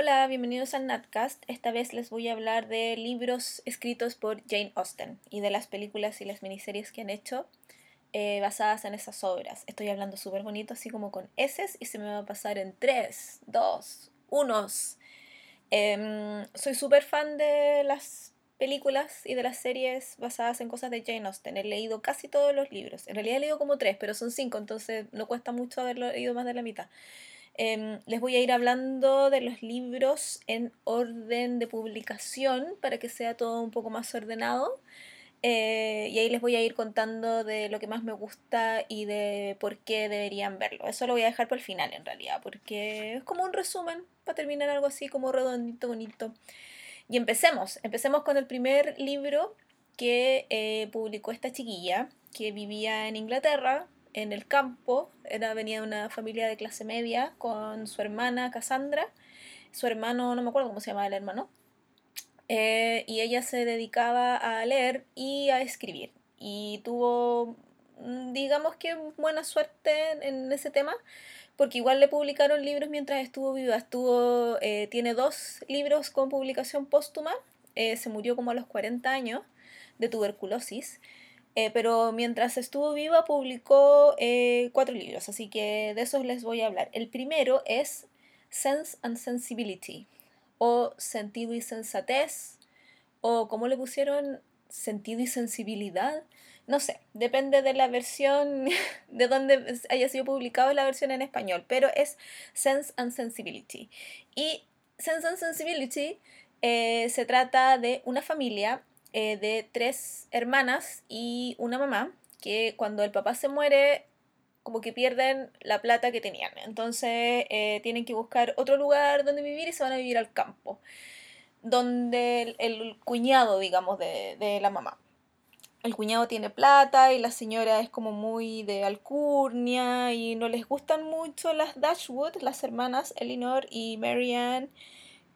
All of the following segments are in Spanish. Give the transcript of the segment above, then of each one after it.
Hola, bienvenidos al Natcast. Esta vez les voy a hablar de libros escritos por Jane Austen y de las películas y las miniseries que han hecho eh, basadas en esas obras. Estoy hablando súper bonito, así como con S y se me va a pasar en 3, 2, 1. soy súper fan de las películas y de las series basadas en cosas de Jane Austen. He leído casi todos los libros. En realidad he leído como tres, pero son cinco, entonces no cuesta mucho haberlo leído más de la mitad. Em, les voy a ir hablando de los libros en orden de publicación para que sea todo un poco más ordenado. Eh, y ahí les voy a ir contando de lo que más me gusta y de por qué deberían verlo. Eso lo voy a dejar para el final en realidad, porque es como un resumen para terminar algo así como redondito, bonito. Y empecemos. Empecemos con el primer libro que eh, publicó esta chiquilla que vivía en Inglaterra, en el campo, era, venía de una familia de clase media con su hermana Cassandra, su hermano, no me acuerdo cómo se llamaba el hermano, eh, y ella se dedicaba a leer y a escribir. Y tuvo, mm, digamos que buena suerte en, ese tema, porque igual le publicaron libros mientras estuvo viva. Estuvo, eh, tiene dos libros con publicación póstuma, eh, se murió como a los 40 años de tuberculosis. Eh, pero mientras estuvo viva publicó eh, cuatro libros, así que de esos les voy a hablar. El primero es Sense and Sensibility, o Sentido y Sensatez, o como le pusieron Sentido y Sensibilidad. No sé, depende de la versión, de donde haya sido publicado la versión en español, pero es Sense and Sensibility. Y Sense and Sensibility eh, se trata de una familia eh, de tres hermanas y una mamá que cuando el papá se muere como que pierden la plata que tenían. Entonces eh, tienen que buscar otro lugar donde vivir y se van a vivir al campo, donde el, cuñado, digamos, de, de, la mamá. El cuñado tiene plata y la señora es como muy de alcurnia y no les gustan mucho las Dashwood, las hermanas Elinor y Marianne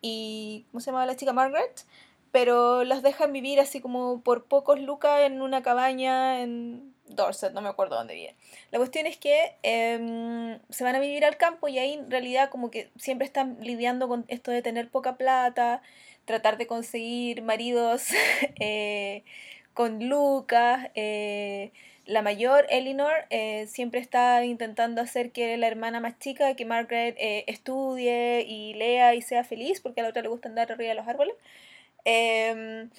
y, ¿cómo se llama la chica? Margaret pero las dejan vivir así como por pocos lucas en una cabaña en Dorset, no me acuerdo dónde viven. La cuestión es que em, se van a vivir al campo y ahí en realidad como que siempre están lidiando con esto de tener poca plata, tratar de conseguir maridos eh, con lucas. Eh, la mayor, Elinor, eh, siempre está intentando hacer que la hermana más chica, que Margaret, estudie y lea y sea feliz, porque a la otra le gusta andar arriba de los árboles. Em,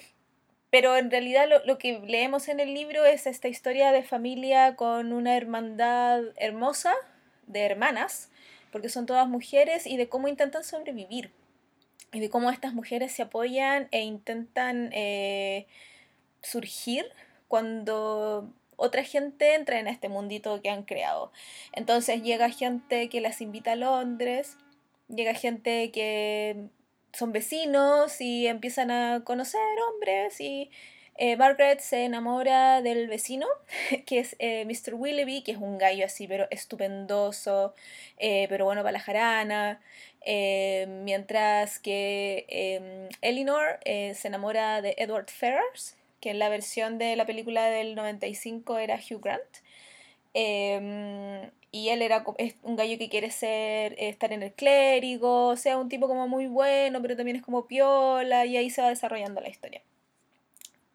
pero en realidad lo, lo, que leemos en el libro es esta historia de familia con una hermandad hermosa, de hermanas, porque son todas mujeres, y de cómo intentan sobrevivir, y de cómo estas mujeres se apoyan e intentan eh, surgir cuando otra gente entra en este mundito que han creado. Entonces llega gente que las invita a Londres, llega gente que son vecinos y empiezan a conocer hombres y eh, Margaret se enamora del vecino, que es eh, Mr. Willoughby, que es un gallo así, pero estupendoso, eh, pero bueno para la jarana. mientras que em, Elinor se enamora de Edward Ferrars, que en la versión de la película del 95 era Hugh Grant. Y él era es un gallo que quiere ser estar en el clérigo, o sea, un tipo como muy bueno, pero también es como piola y ahí se va desarrollando la historia.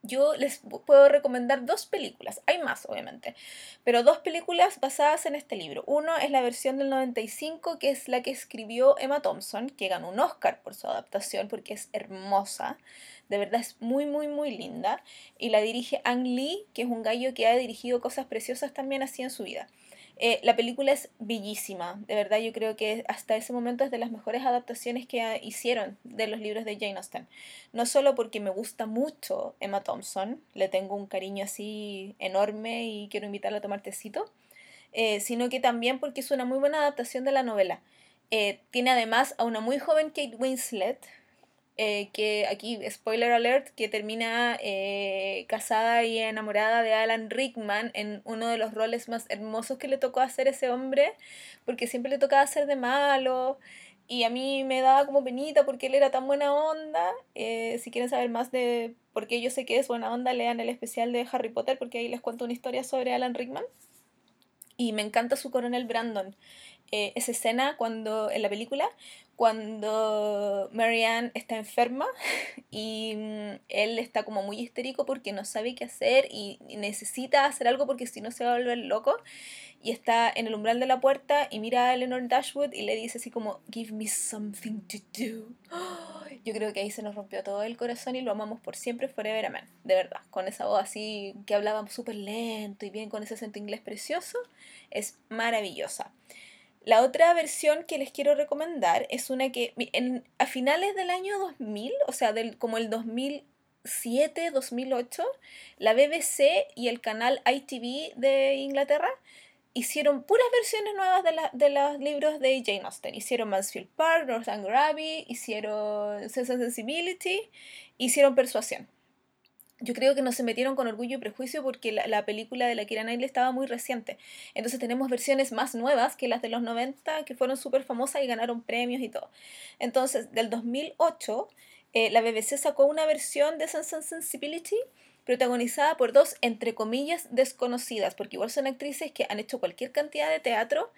Yo les puedo recomendar dos películas, hay más obviamente, pero dos películas basadas en este libro. Uno es la versión del 95, que es la que escribió Emma Thompson, que ganó un Oscar por su adaptación porque es hermosa, de verdad es muy muy muy linda, y la dirige Ang Lee, que es un gallo que ha dirigido cosas preciosas también así en su vida. Eh, la película es bellísima, de verdad yo creo que hasta ese momento es de las mejores adaptaciones que hicieron de los libros de Jane Austen. No solo porque me gusta mucho Emma Thompson, le tengo un cariño así enorme y quiero invitarla a tomar tecito, eh, sino que también porque es una muy buena adaptación de la novela. Eh, tiene además a una muy joven Kate Winslet, eh, que aquí, spoiler alert, que termina eh, casada y enamorada de Alan Rickman en uno de los roles más hermosos que le tocó hacer ese hombre, porque siempre le tocaba hacer de malo. Y a mí me daba como penita porque él era tan buena onda. Eh, si quieren saber más de por qué yo sé que es buena onda, lean el especial de Harry Potter porque ahí les cuento una historia sobre Alan Rickman. Y me encanta su coronel Brandon. esa escena cuando en la película cuando Marianne está enferma y mm, él está como muy histérico porque no sabe qué hacer y necesita hacer algo porque si no se va a volver loco y está en el umbral de la puerta y mira a Eleanor Dashwood y le dice así como give me something to do. Yo creo que ahí se nos rompió todo el corazón y lo amamos por siempre, forever, amen. De verdad, con esa voz así que hablaba súper lento y bien con ese acento inglés precioso, es maravillosa. La otra versión que les quiero recomendar es una que en, a finales del año 2000, o sea, del, como el 2007, 2008, la BBC y el canal ITV de Inglaterra hicieron puras versiones nuevas de, de los libros de Jane Austen. Hicieron Mansfield Park, Northanger Abbey, hicieron Sense and Sensibility, hicieron Persuasión yo creo que no se metieron con orgullo y prejuicio porque la, película de la Kira Knightley estaba muy reciente. Entonces tenemos versiones más nuevas que las de los 90 que fueron súper famosas y ganaron premios y todo. Entonces, del 2008, eh, la BBC sacó una versión de Sense and Sensibility protagonizada por dos, entre comillas, desconocidas, porque igual son actrices que han hecho cualquier cantidad de teatro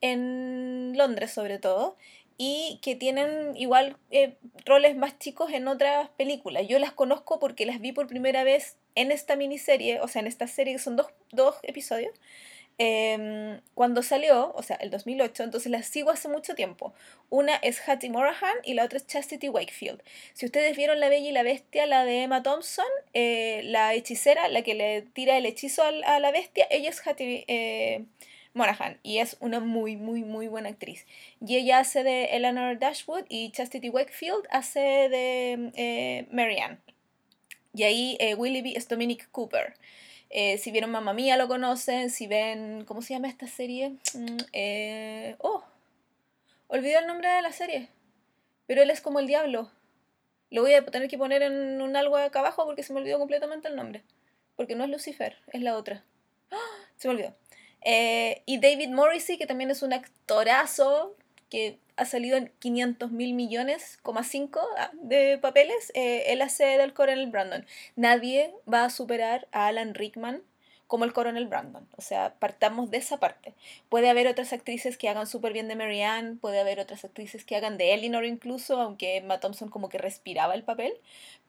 en Londres sobre todo, y que tienen igual eh, roles más chicos en otras películas. Yo las conozco porque las vi por primera vez en esta miniserie, o sea, en esta serie que son dos, dos episodios, em, cuando salió, o sea, el 2008, entonces las sigo hace mucho tiempo. Una es Hattie Morahan y la otra es Chastity Wakefield. Si ustedes vieron La Bella y la Bestia, la de Emma Thompson, eh, la hechicera, la que le tira el hechizo a la bestia, ella es Hattie Monahan y es una muy, muy, muy buena actriz. Y ella hace de Eleanor Dashwood y Chastity Wakefield hace de eh, Marianne. Y ahí eh, Willoughby es Dominic Cooper. Eh, si vieron Mamma Mía lo conocen, si ven, ¿cómo se llama esta serie? Mm, eh, oh, olvidé el nombre de la serie, pero él es como el diablo. Lo voy a tener que poner en un algo acá abajo porque se me olvidó completamente el nombre. Porque no es Lucifer, es la otra. ¡Ah! Se me olvidó. Eh, y David Morrissey, que también es un actorazo que ha salido en 500 mil millones, ah, de papeles, eh, él hace del coronel Brandon. Nadie va a superar a Alan Rickman como el coronel Brandon. O sea, partamos de esa parte. Puede haber otras actrices que hagan súper bien de Marianne, puede haber otras actrices que hagan de Eleanor incluso, aunque Emma Thompson como que respiraba el papel,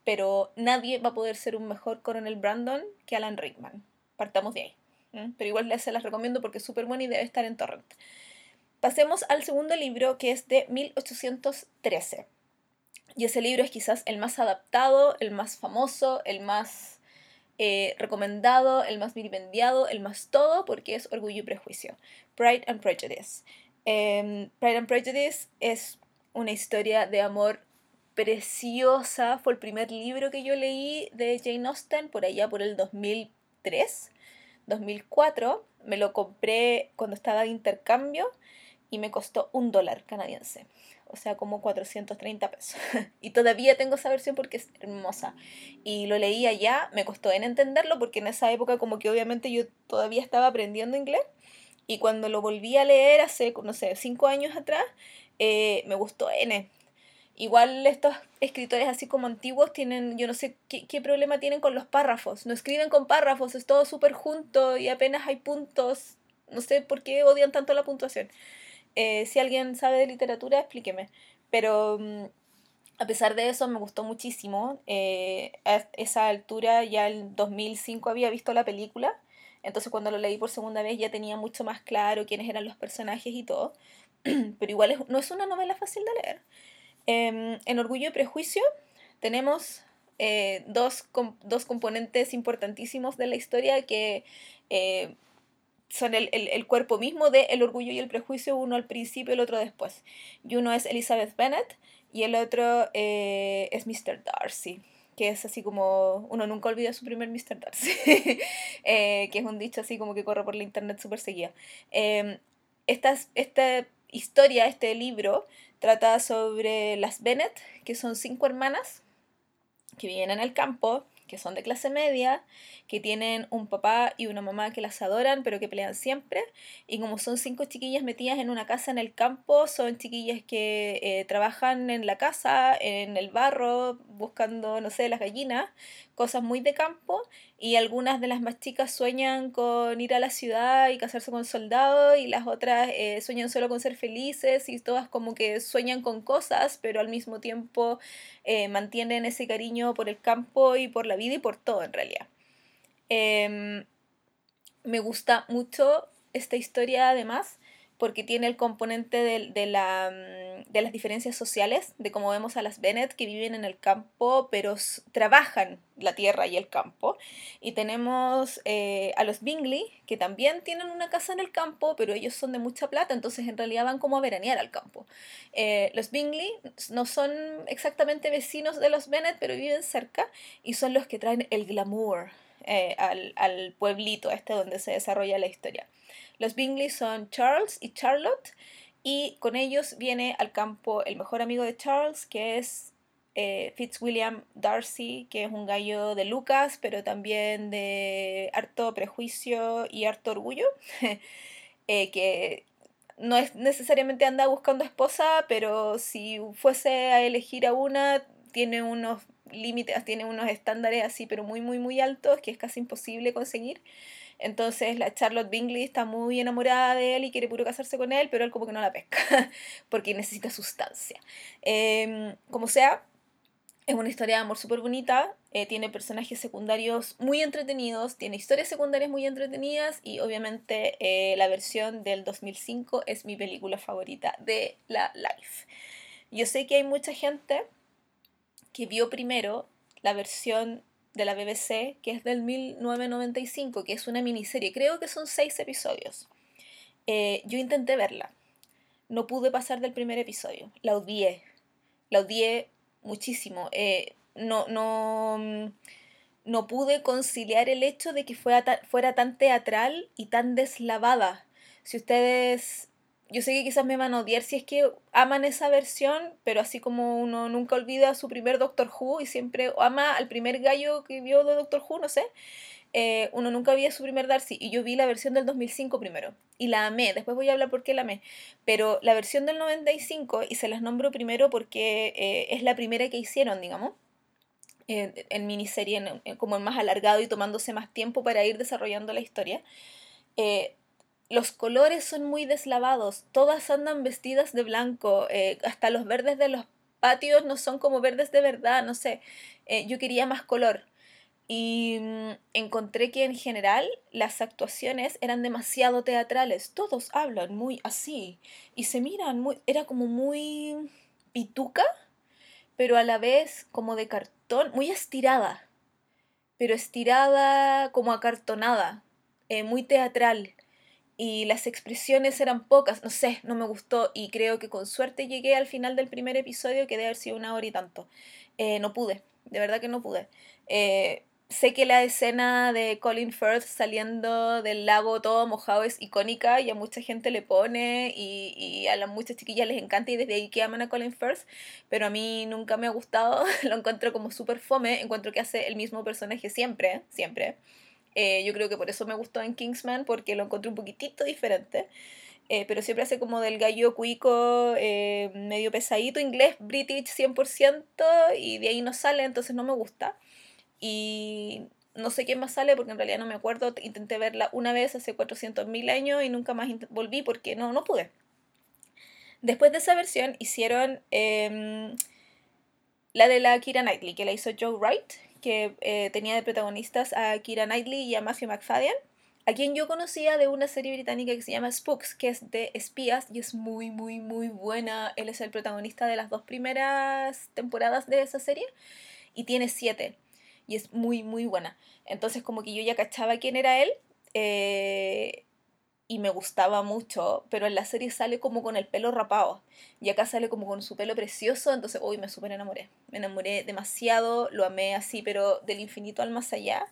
pero nadie va a poder ser un mejor coronel Brandon que Alan Rickman. Partamos de ahí. Pero igual se las recomiendo porque es súper buena y debe estar en torrent. Pasemos al segundo libro que es de 1813. Y ese libro es quizás el más adaptado, el más famoso, el más eh, recomendado, el más vilipendiado, el más todo, porque es Orgullo y Prejuicio. Pride and Prejudice. Em, Pride and Prejudice es una historia de amor preciosa. Fue el primer libro que yo leí de Jane Austen por allá por el 2003. 2004, me lo compré cuando estaba de intercambio y me costó un dólar canadiense, o sea, como 430 pesos. y todavía tengo esa versión porque es hermosa. Y lo leí allá, me costó en entenderlo porque en esa época como que obviamente yo todavía estaba aprendiendo inglés. Y cuando lo volví a leer hace, no sé, cinco años atrás, eh, me gustó N. Igual estos escritores así como antiguos tienen, yo no sé qué, qué problema tienen con los párrafos. No escriben con párrafos, es todo súper junto y apenas hay puntos. No sé por qué odian tanto la puntuación. Eh, si alguien sabe de literatura, explíqueme. Pero mm, a pesar de eso, me gustó muchísimo. Eh, a esa altura, ya en 2005 había visto la película. Entonces cuando lo leí por segunda vez ya tenía mucho más claro quiénes eran los personajes y todo. Pero igual no es una novela fácil de leer. Em, en Orgullo y Prejuicio tenemos eh, dos, dos, componentes importantísimos de la historia que eh, son el, el, cuerpo mismo de El Orgullo y el Prejuicio, uno al principio y el otro después. Y uno es Elizabeth Bennet y el otro eh, es Mr. Darcy que es así como uno nunca olvida su primer Mr. Darcy, que es un dicho así como que corre por la internet súper seguida. Em, esta, esta historia, este libro, Trata sobre las Bennett, que son cinco hermanas que viven en el campo, que son de clase media, que tienen un papá y una mamá que las adoran, pero que pelean siempre. Y como son cinco chiquillas metidas en una casa en el campo, son chiquillas que eh, trabajan en la casa, en el barro, buscando, no sé, las gallinas, cosas muy de campo, y algunas de las más chicas sueñan con ir a la ciudad y casarse con soldados, y las otras eh, sueñan solo con ser felices, y todas como que sueñan con cosas, pero al mismo tiempo eh, mantienen ese cariño por el campo y por la vida y por todo en realidad. Em, me gusta mucho esta historia además porque tiene el componente de, la, mm, de, las diferencias sociales, de cómo vemos a las Bennett que viven en el campo, pero trabajan la tierra y el campo. Y tenemos eh, a los Bingley, que también tienen una casa en el campo, pero ellos son de mucha plata, entonces en realidad van como a veranear al campo. Eh, los Bingley no son exactamente vecinos de los Bennett, pero viven cerca y son los que traen el glamour eh, al, al, pueblito este donde se desarrolla la historia. Los Bingley son Charles y Charlotte y con ellos viene al campo el mejor amigo de Charles que es eh, Fitzwilliam Darcy, que es un gallo de Lucas, pero también de harto prejuicio y harto orgullo, eh, que no es necesariamente anda buscando esposa, pero si fuese a elegir a una, tiene unos límites, tiene unos estándares así, pero muy, muy, muy altos, que es casi imposible conseguir. Entonces la Charlotte Bingley está muy enamorada de él y quiere puro casarse con él, pero él como que no la pesca, porque necesita sustancia. Em, como sea, es una historia de amor súper bonita, eh, tiene personajes secundarios muy entretenidos, tiene historias secundarias muy entretenidas y obviamente eh, la versión del 2005 es mi película favorita de la Life. Yo sé que hay mucha gente que vio primero la versión de la BBC, que es del 1995, que es una miniserie, creo que son seis episodios. Eh, yo intenté verla, no pude pasar del primer episodio, la odié, la odié muchísimo. Eh, no, no, mm, no pude conciliar el hecho de que fuera, fuera tan teatral y tan deslavada. Si ustedes yo sé que quizás me van a odiar si es que aman esa versión, pero así como uno nunca olvida su primer Doctor Who y siempre ama al primer gallo que vio de Doctor Who, no sé, eh, uno nunca vio su primer Darcy y yo vi la versión del 2005 primero y la amé, después voy a hablar por qué la amé, pero la versión del 95 y se las nombro primero porque eh, es la primera que hicieron, digamos. en miniserie, como en más alargado y tomándose más tiempo para ir desarrollando la historia. Eh, los colores son muy deslavados, todas andan vestidas de blanco, eh, hasta los verdes de los patios no son como verdes de verdad, no sé, eh, yo quería más color. Y mm, encontré que en general las actuaciones eran demasiado teatrales, todos hablan muy así y se miran muy, era como muy pituca, pero a la vez como de cartón, muy estirada, pero estirada como acartonada, eh, muy teatral y las expresiones eran pocas, no sé, no me gustó y creo que con suerte llegué al final del primer episodio que debe haber sido una hora y tanto. Eh, no pude, de verdad que no pude. Eh, sé que la escena de Colin Firth saliendo del lago todo mojado es icónica y a mucha gente le pone y, y a las muchas chiquillas les encanta y desde ahí que aman a Colin Firth, pero a mí nunca me ha gustado, lo encuentro como súper fome, encuentro que hace el mismo personaje siempre, siempre. Eh, yo creo que por eso me gustó en Kingsman, porque lo encontré un poquitito diferente. Eh, pero siempre hace como del gallo cuico, eh, medio pesadito, inglés, british 100%, y de ahí no sale, entonces no me gusta. Y no sé quién más sale porque en realidad no me acuerdo. Intenté verla una vez hace 400.000 años y nunca más volví porque no, no pude. Después de esa versión hicieron em, la de la Kira Knightley, que la hizo Joe Wright, que eh, tenía de protagonistas a Kira Knightley y a Matthew McFadden, a quien yo conocía de una serie británica que se llama Spooks, que es de espías y es muy, muy, muy buena. Él es el protagonista de las dos primeras temporadas de esa serie y tiene siete y es muy, muy buena. Entonces como que yo ya cachaba quién era él. Eh, y me gustaba mucho, pero en la serie sale como con el pelo rapado y acá sale como con su pelo precioso, entonces hoy me súper enamoré, me enamoré demasiado, lo amé así, pero del infinito al más allá.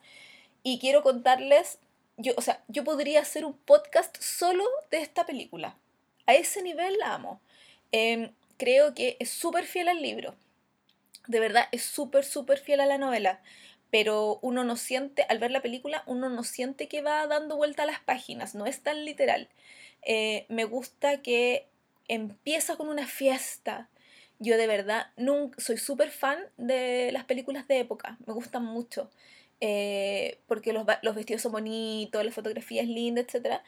Y quiero contarles, yo, o sea, yo podría hacer un podcast solo de esta película. A ese nivel la amo. Em, creo que es súper fiel al libro. De verdad, es súper, súper fiel a la novela pero uno no siente, al ver la película, uno no siente que va dando vuelta a las páginas, no es tan literal. Eh, me gusta que empieza con una fiesta Yo de verdad nunca, soy súper fan de las películas de época, me gustan mucho. Eh, porque los, los, vestidos son bonitos, la fotografía es linda, etc.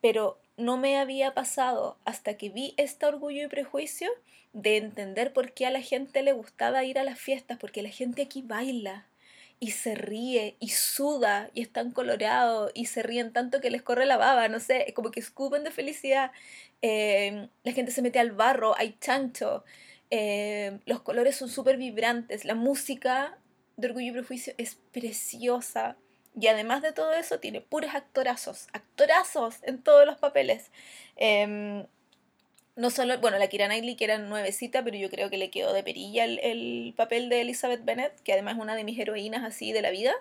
Pero no me había pasado hasta que vi este orgullo y prejuicio de entender por qué a la gente le gustaba ir a las fiestas, porque la gente aquí baila y se ríe y suda y están colorados y se ríen tanto que les corre la baba, no sé, como que escupen de felicidad. Eh, la gente se mete al barro, hay chancho, eh, los colores son súper vibrantes, la música de Orgullo y Prejuicio es preciosa. Y además de todo eso, tiene puros actorazos, actorazos en todos los papeles. Em, no solo, bueno, la Kira Knightley, que era nuevecita, pero yo creo que le quedó de perilla el, papel de Elizabeth Bennet, que además es una de mis heroínas así de la vida.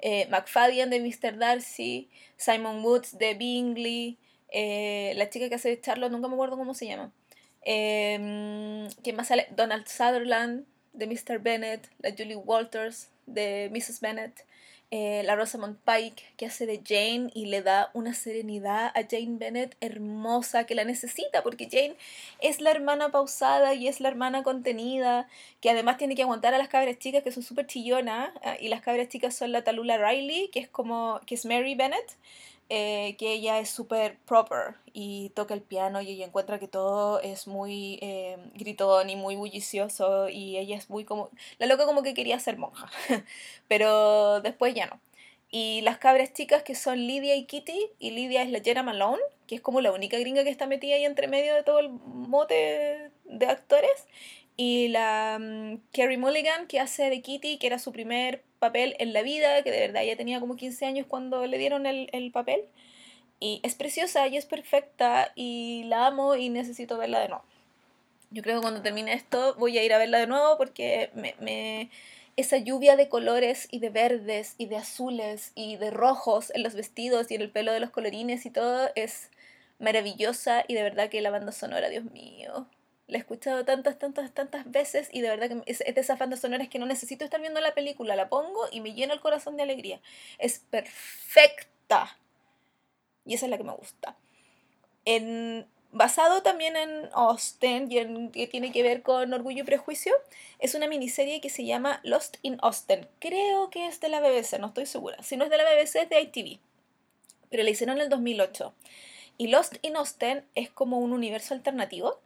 Eh, McFadden de Mr. Darcy, Simon Woods de Bingley, eh, la chica que hace de Charlotte, nunca me acuerdo cómo se llama. Eh, ¿Quién más sale? Donald Sutherland de Mr. Bennet, la Julie Walters de Mrs. Bennet. Eh, la Rosamund Pike que hace de Jane y le da una serenidad a Jane Bennett hermosa que la necesita porque Jane es la hermana pausada y es la hermana contenida que además tiene que aguantar a las cabras chicas que son súper chillonas ah, y las cabras chicas son la Talula Riley que es como que es Mary Bennett eh, que ella es súper proper y toca el piano y ella encuentra que todo es muy eh, gritón y muy bullicioso y ella es muy como... La loca como que quería ser monja, pero después ya no. Y las cabras chicas que son Lydia y Kitty, y Lydia es la Jenna Malone, que es como la única gringa que está metida ahí entre medio de todo el mote de actores, y la um, Carrie Mulligan que hace de Kitty, que era su primer papel en la vida, que de verdad ya tenía como 15 años cuando le dieron el, el papel. Y es preciosa y es perfecta y la amo y necesito verla de nuevo. Yo creo que cuando termine esto voy a ir a verla de nuevo porque me, me, esa lluvia de colores y de verdes y de azules y de rojos en los vestidos y en el pelo de los colorines y todo es maravillosa y de verdad que la banda sonora, Dios mío, la he escuchado tantas, tantas, tantas veces y de verdad que es, de esas bandas sonoras que no necesito estar viendo la película, la pongo y me lleno el corazón de alegría. Es perfecta. Y esa es la que me gusta. En, basado también en Austin y en, que tiene que ver con Orgullo y Prejuicio, es una miniserie que se llama Lost in Austin. Creo que es de la BBC, no estoy segura. Si no es de la BBC es de ITV. Pero la hicieron en el 2008. Y Lost in Austin es como un universo alternativo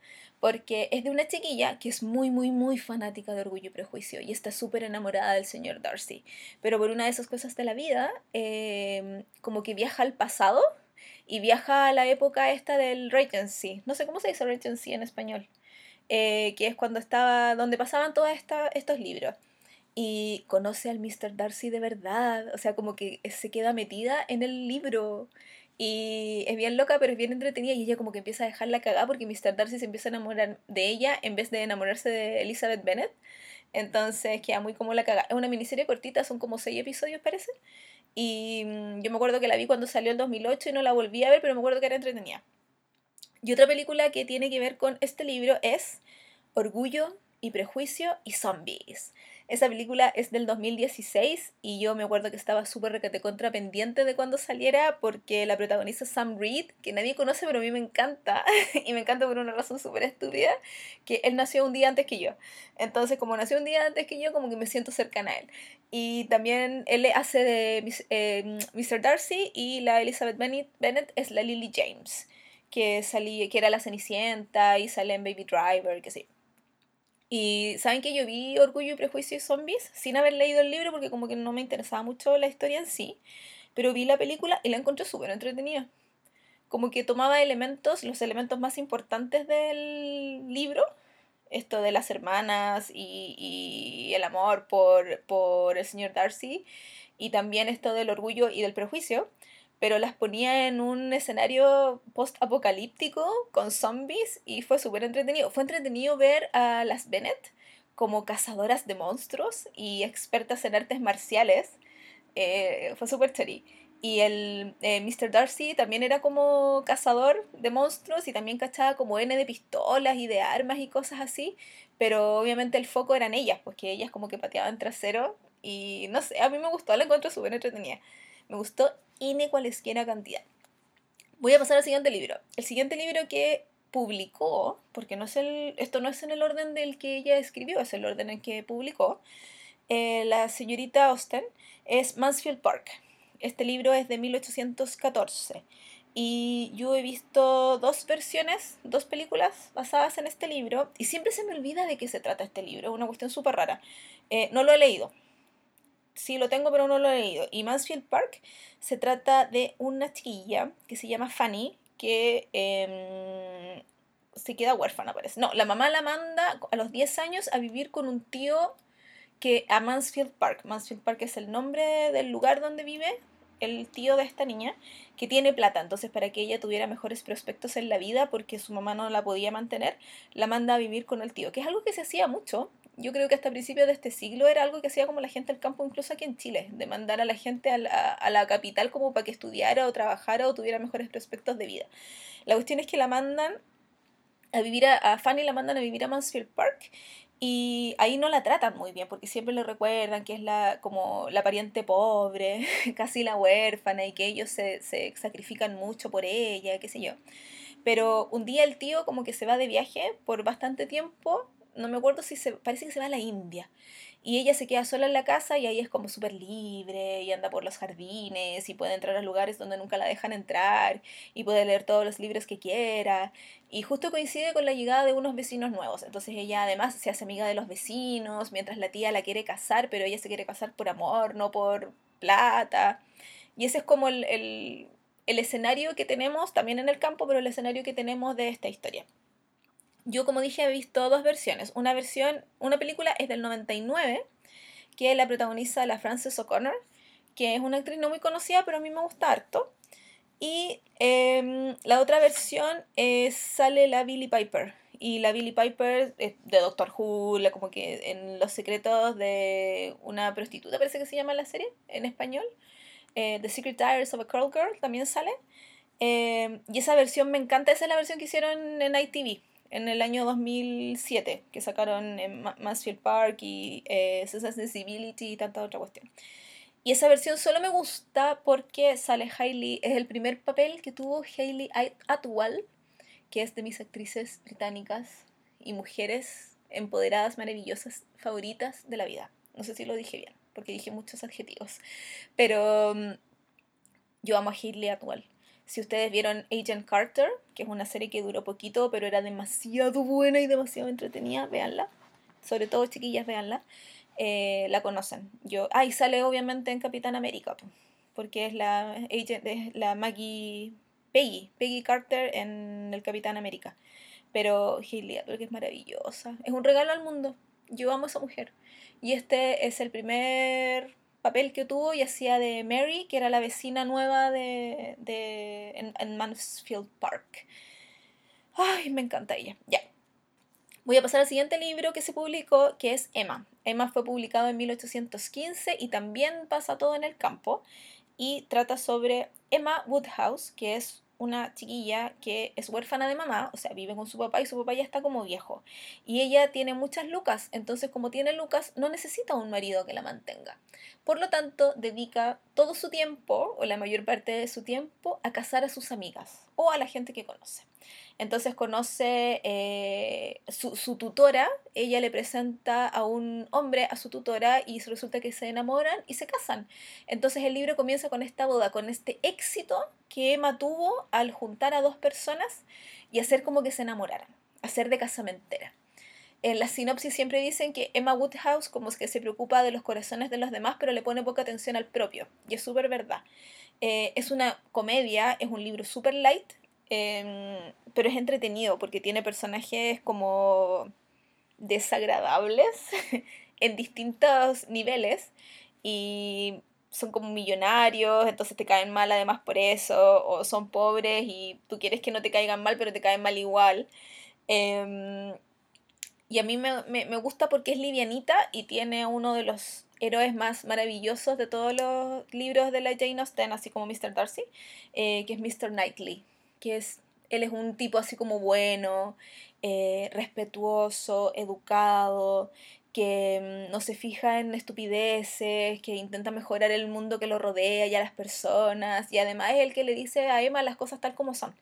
porque es de una chiquilla que es muy, muy, muy fanática de Orgullo y Prejuicio y está súper enamorada del señor Darcy. Pero por una de esas cosas de la vida, em, como que viaja al pasado y viaja a la época esta del Regency. No sé cómo se dice Regency en español. Eh, que es cuando estaba, donde pasaban todos estos libros. Y conoce al Mr. Darcy de verdad, o sea, como que se queda metida en el libro y es bien loca, pero es bien entretenida y ella como que empieza a dejarla cagada porque Mr. Darcy se empieza a enamorar de ella en vez de enamorarse de Elizabeth Bennet. Entonces queda muy como la cagada. Es una miniserie cortita, son como seis episodios parece. Y mm, yo me acuerdo que la vi cuando salió en 2008 y no la volví a ver, pero me acuerdo que era entretenida. Y otra película que tiene que ver con este libro es Orgullo y Prejuicio y Zombies. Esa película es del 2016 y yo me acuerdo que estaba súper recate contra pendiente de cuando saliera porque la protagoniza Sam Reed, que nadie conoce pero a mí me encanta y me encanta por una razón súper estúpida, que él nació un día antes que yo. Entonces como nació un día antes que yo como que me siento cercana a él. Y también él hace de Mr. Eh, Darcy y la Elizabeth Bennett es la Lily James, que, salí, que era la Cenicienta y sale en Baby Driver, que sí. Y saben que yo vi Orgullo y Prejuicio y Zombies sin haber leído el libro porque como que no me interesaba mucho la historia en sí, pero vi la película y la encontré súper entretenida. Como que tomaba elementos, los elementos más importantes del libro, esto de las hermanas y, y el amor por, por el señor Darcy, y también esto del orgullo y del prejuicio, pero las ponía en un escenario post-apocalíptico con zombies y fue súper entretenido. Fue entretenido ver a las Bennett como cazadoras de monstruos y expertas en artes marciales. Eh, fue súper cherry. Y el eh, Mr. Darcy también era como cazador de monstruos y también cachaba como N de pistolas y de armas y cosas así. Pero obviamente el foco eran ellas, porque ellas como que pateaban trasero. Y no sé, a mí me gustó, la encuentro súper entretenida. Me gustó ine cualesquiera cantidad. Voy a pasar al siguiente libro. El siguiente libro que publicó, porque no es el, esto no es en el orden del que ella escribió, es el orden en que publicó, eh, la señorita Austen, es Mansfield Park. Este libro es de 1814 y yo he visto dos versiones, dos películas basadas en este libro y siempre se me olvida de qué se trata este libro, es una cuestión súper rara. Eh, no lo he leído. Sí lo tengo, pero no lo he leído. Y Mansfield Park se trata de una chiquilla que se llama Fanny, que em, se queda huérfana, parece. No, la mamá la manda a los 10 años a vivir con un tío que a Mansfield Park. Mansfield Park es el nombre del lugar donde vive el tío de esta niña, que tiene plata. Entonces, para que ella tuviera mejores prospectos en la vida, porque su mamá no la podía mantener, la manda a vivir con el tío, que es algo que se hacía mucho. Yo creo que hasta principios de este siglo era algo que hacía como la gente del campo, incluso aquí en Chile, de mandar a la gente a la, a la capital como para que estudiara o trabajara o tuviera mejores prospectos de vida. La cuestión es que la mandan a vivir a, a Fanny, la mandan a vivir a Mansfield Park y ahí no la tratan muy bien, porque siempre le recuerdan que es la, como la pariente pobre, casi la huérfana, y que ellos se, se sacrifican mucho por ella, qué sé yo. Pero un día el tío como que se va de viaje por bastante tiempo, no me acuerdo si se, parece que se va a la India. Y ella se queda sola en la casa y ahí es como súper libre y anda por los jardines y puede entrar a lugares donde nunca la dejan entrar y puede leer todos los libros que quiera. Y justo coincide con la llegada de unos vecinos nuevos. Entonces ella además se hace amiga de los vecinos mientras la tía la quiere casar, pero ella se quiere casar por amor, no por plata. Y ese es como el, el, el escenario que tenemos también en el campo, pero el escenario que tenemos de esta historia yo como dije he visto dos versiones. Una versión, una película es del 99, que la protagoniza la Frances O'Connor, que es una actriz no muy conocida, pero a mí me gusta harto. Y em, la otra versión es, sale la Billie Piper. Y la Billie Piper es de Doctor Who, como que en Los secretos de una prostituta, parece que se llama la serie en español. Eh, The Secret Diaries of a Curl Girl también sale. Em, y esa versión me encanta, esa es la versión que hicieron en ITV en el año 2007, que sacaron en Mansfield Park y eh, Sensibility y tanta otra cuestión. Y esa versión solo me gusta porque sale Hailey, es el primer papel que tuvo Hailey Atwell, que es de mis actrices británicas y mujeres empoderadas, maravillosas, favoritas de la vida. No sé si lo dije bien, porque dije muchos adjetivos. Pero mm, yo amo a Hailey Atwell. Si ustedes vieron Agent Carter, que es una serie que duró poquito, pero era demasiado buena y demasiado entretenida, véanla. Sobre todo chiquillas, véanla. Eh, la conocen. Yo, ah, y sale obviamente en Capitán América, porque es la, agent, es la Maggie Peggy, Peggy Carter en el Capitán América. Pero Hailey que es maravillosa. Es un regalo al mundo. Yo amo a esa mujer. Y este es el primer papel que tuvo y hacía de Mary, que era la vecina nueva de, de en, Mansfield Park. Ay, me encanta ella. Ya. Voy a pasar al siguiente libro que se publicó, que es Emma. Emma fue publicado en 1815 y también pasa todo en el campo. Y trata sobre Emma Woodhouse, que es una chiquilla que es huérfana de mamá, o sea, vive con su papá y su papá ya está como viejo. Y ella tiene muchas lucas, entonces como tiene lucas no necesita un marido que la mantenga. Por lo tanto, dedica todo su tiempo, o la mayor parte de su tiempo, a casar a sus amigas o a la gente que conoce. Entonces conoce eh, su, su, tutora, ella le presenta a un hombre a su tutora y resulta que se enamoran y se casan. Entonces el libro comienza con esta boda, con este éxito que Emma tuvo al juntar a dos personas y hacer como que se enamoraran, hacer de casamentera. En la sinopsis siempre dicen que Emma Woodhouse como es que se preocupa de los corazones de los demás, pero le pone poca atención al propio. Y es súper verdad. Eh, es una comedia, es un libro súper light, Em, pero es entretenido porque tiene personajes como desagradables en distintos niveles y son como millonarios, entonces te caen mal además por eso, o son pobres y tú quieres que no te caigan mal, pero te caen mal igual. Em, y a mí me, me, me, gusta porque es livianita y tiene uno de los héroes más maravillosos de todos los libros de la Jane Austen, así como Mr. Darcy, eh, que es Mr. Knightley que es, él es un tipo así como bueno, eh, respetuoso, educado, que mm, no se fija en estupideces, que intenta mejorar el mundo que lo rodea y a las personas, y además es el que le dice a Emma las cosas tal como son.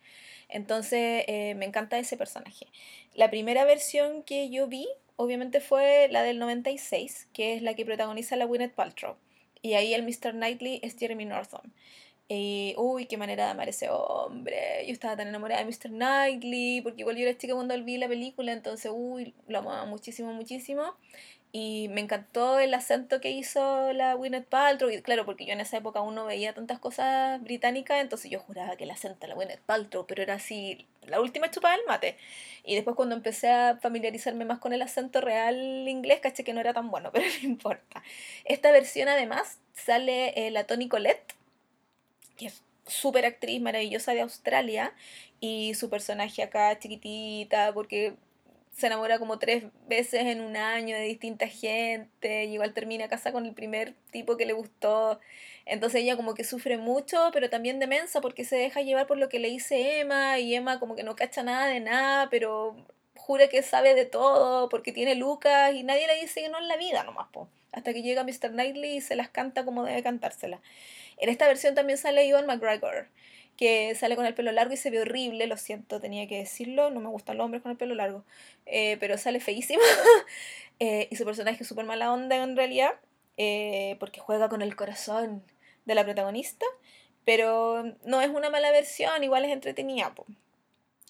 Entonces eh, me encanta ese personaje. La primera versión que yo vi, obviamente, fue la del 96, que es la que protagoniza la Gwyneth Paltrow. Y ahí el Mr. Knightley es Jeremy Northam. Y, uy, qué manera de amar ese hombre. Yo estaba tan enamorada de Mr. Knightley, porque igual yo era chica cuando vi la película, entonces, uy, lo amaba muchísimo, muchísimo. Y me encantó el acento que hizo la Gwyneth Paltrow. Y claro, porque yo en esa época aún no veía tantas cosas británicas, entonces yo juraba que el acento de la Gwyneth Paltrow, pero era así, la última chupada del mate. Y después cuando empecé a familiarizarme más con el acento real inglés, caché que no era tan bueno, pero no importa. Esta versión además sale eh, la Toni Collette, que es súper actriz maravillosa de Australia, y su personaje acá chiquitita, porque se enamora como tres veces en un año de distinta gente, y igual termina casa con el primer tipo que le gustó. Entonces ella como que sufre mucho, pero también demensa porque se deja llevar por lo que le dice Emma, y Emma como que no cacha nada de nada, pero jura que sabe de todo porque tiene Lucas y nadie le dice que no es la vida nomás, po. Hasta que llega Mr. Knightley y se las canta como debe cantársela. En esta versión también sale Ivan McGregor, que sale con el pelo largo y se ve horrible, lo siento, tenía que decirlo, no me gustan los hombres con el pelo largo, eh, pero sale feísimo. Eh, y su personaje es súper mala onda en realidad, eh, porque juega con el corazón de la protagonista, pero no es una mala versión, igual es entretenida.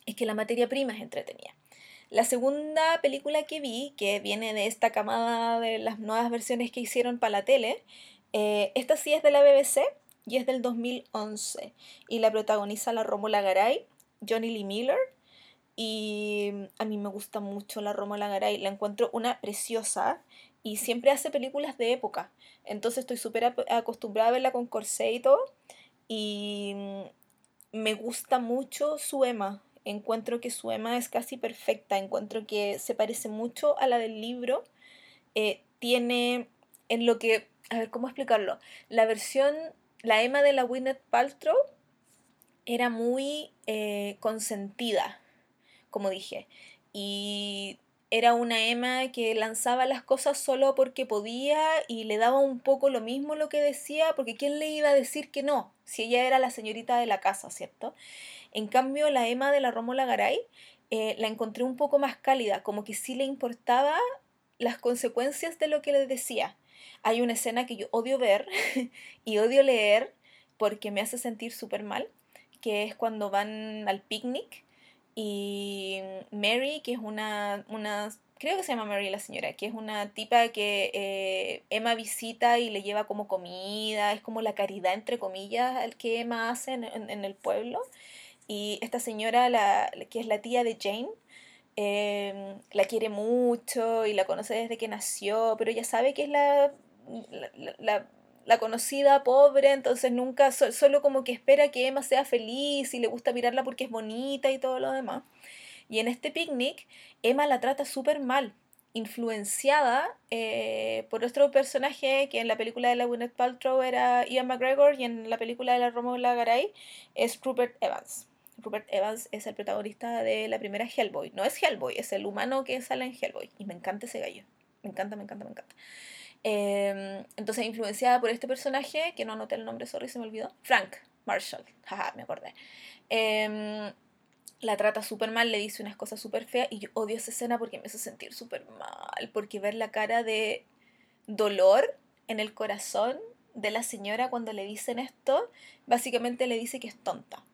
Es que la materia prima es entretenida. La segunda película que vi, que viene de esta camada de las nuevas versiones que hicieron para la tele, esta sí es de la BBC, y es del 2011 y la protagoniza la Rómola Garay, Johnny Lee Miller y a mí me gusta mucho la Rómola Garay, la encuentro una preciosa y siempre hace películas de época, entonces estoy súper acostumbrada a verla con corsé y todo y me gusta mucho su Emma, encuentro que su Emma es casi perfecta, encuentro que se parece mucho a la del libro, eh, tiene en lo que, a ver, ¿cómo explicarlo? La versión la Emma de la Gwyneth Paltrow era muy eh, consentida, como dije, y era una Emma que lanzaba las cosas solo porque podía y le daba un poco lo mismo lo que decía, porque ¿quién le iba a decir que no? Si ella era la señorita de la casa, ¿cierto? En cambio, la Emma de la Rómola Garay eh, la encontré un poco más cálida, como que sí le importaba las consecuencias de lo que le decía. Hay una escena que yo odio ver y odio leer porque me hace sentir súper mal, que es cuando van al picnic y Mary, que es una, una, creo que se llama Mary la señora, que es una tipa que eh, Emma visita y le lleva como comida, es como la caridad entre comillas al que Emma hace en, en el pueblo. Y esta señora, la, que es la tía de Jane, Em, la quiere mucho y la conoce desde que nació, pero ella sabe que es la, la, conocida pobre, entonces nunca, solo como que espera que Emma sea feliz y le gusta mirarla porque es bonita y todo lo demás. Y en este picnic, Emma la trata súper mal, influenciada eh, por otro personaje que en la película de la Gwyneth Paltrow era Ian McGregor y en la película de la Romola Garay es Rupert Evans. Rupert Evans es el protagonista de la primera Hellboy. No es Hellboy, es el humano que sale en Hellboy. Y me encanta ese gallo. Me encanta, me encanta, me encanta. Em, entonces, influenciada por este personaje, que no anoté el nombre, sorry, se me olvidó. Frank Marshall. Jaja, me acordé. Em, la trata súper mal, le dice unas cosas súper feas y yo odio esa escena porque me hace sentir súper mal, porque ver la cara de dolor en el corazón de la señora cuando le dicen esto, básicamente le dice que es tonta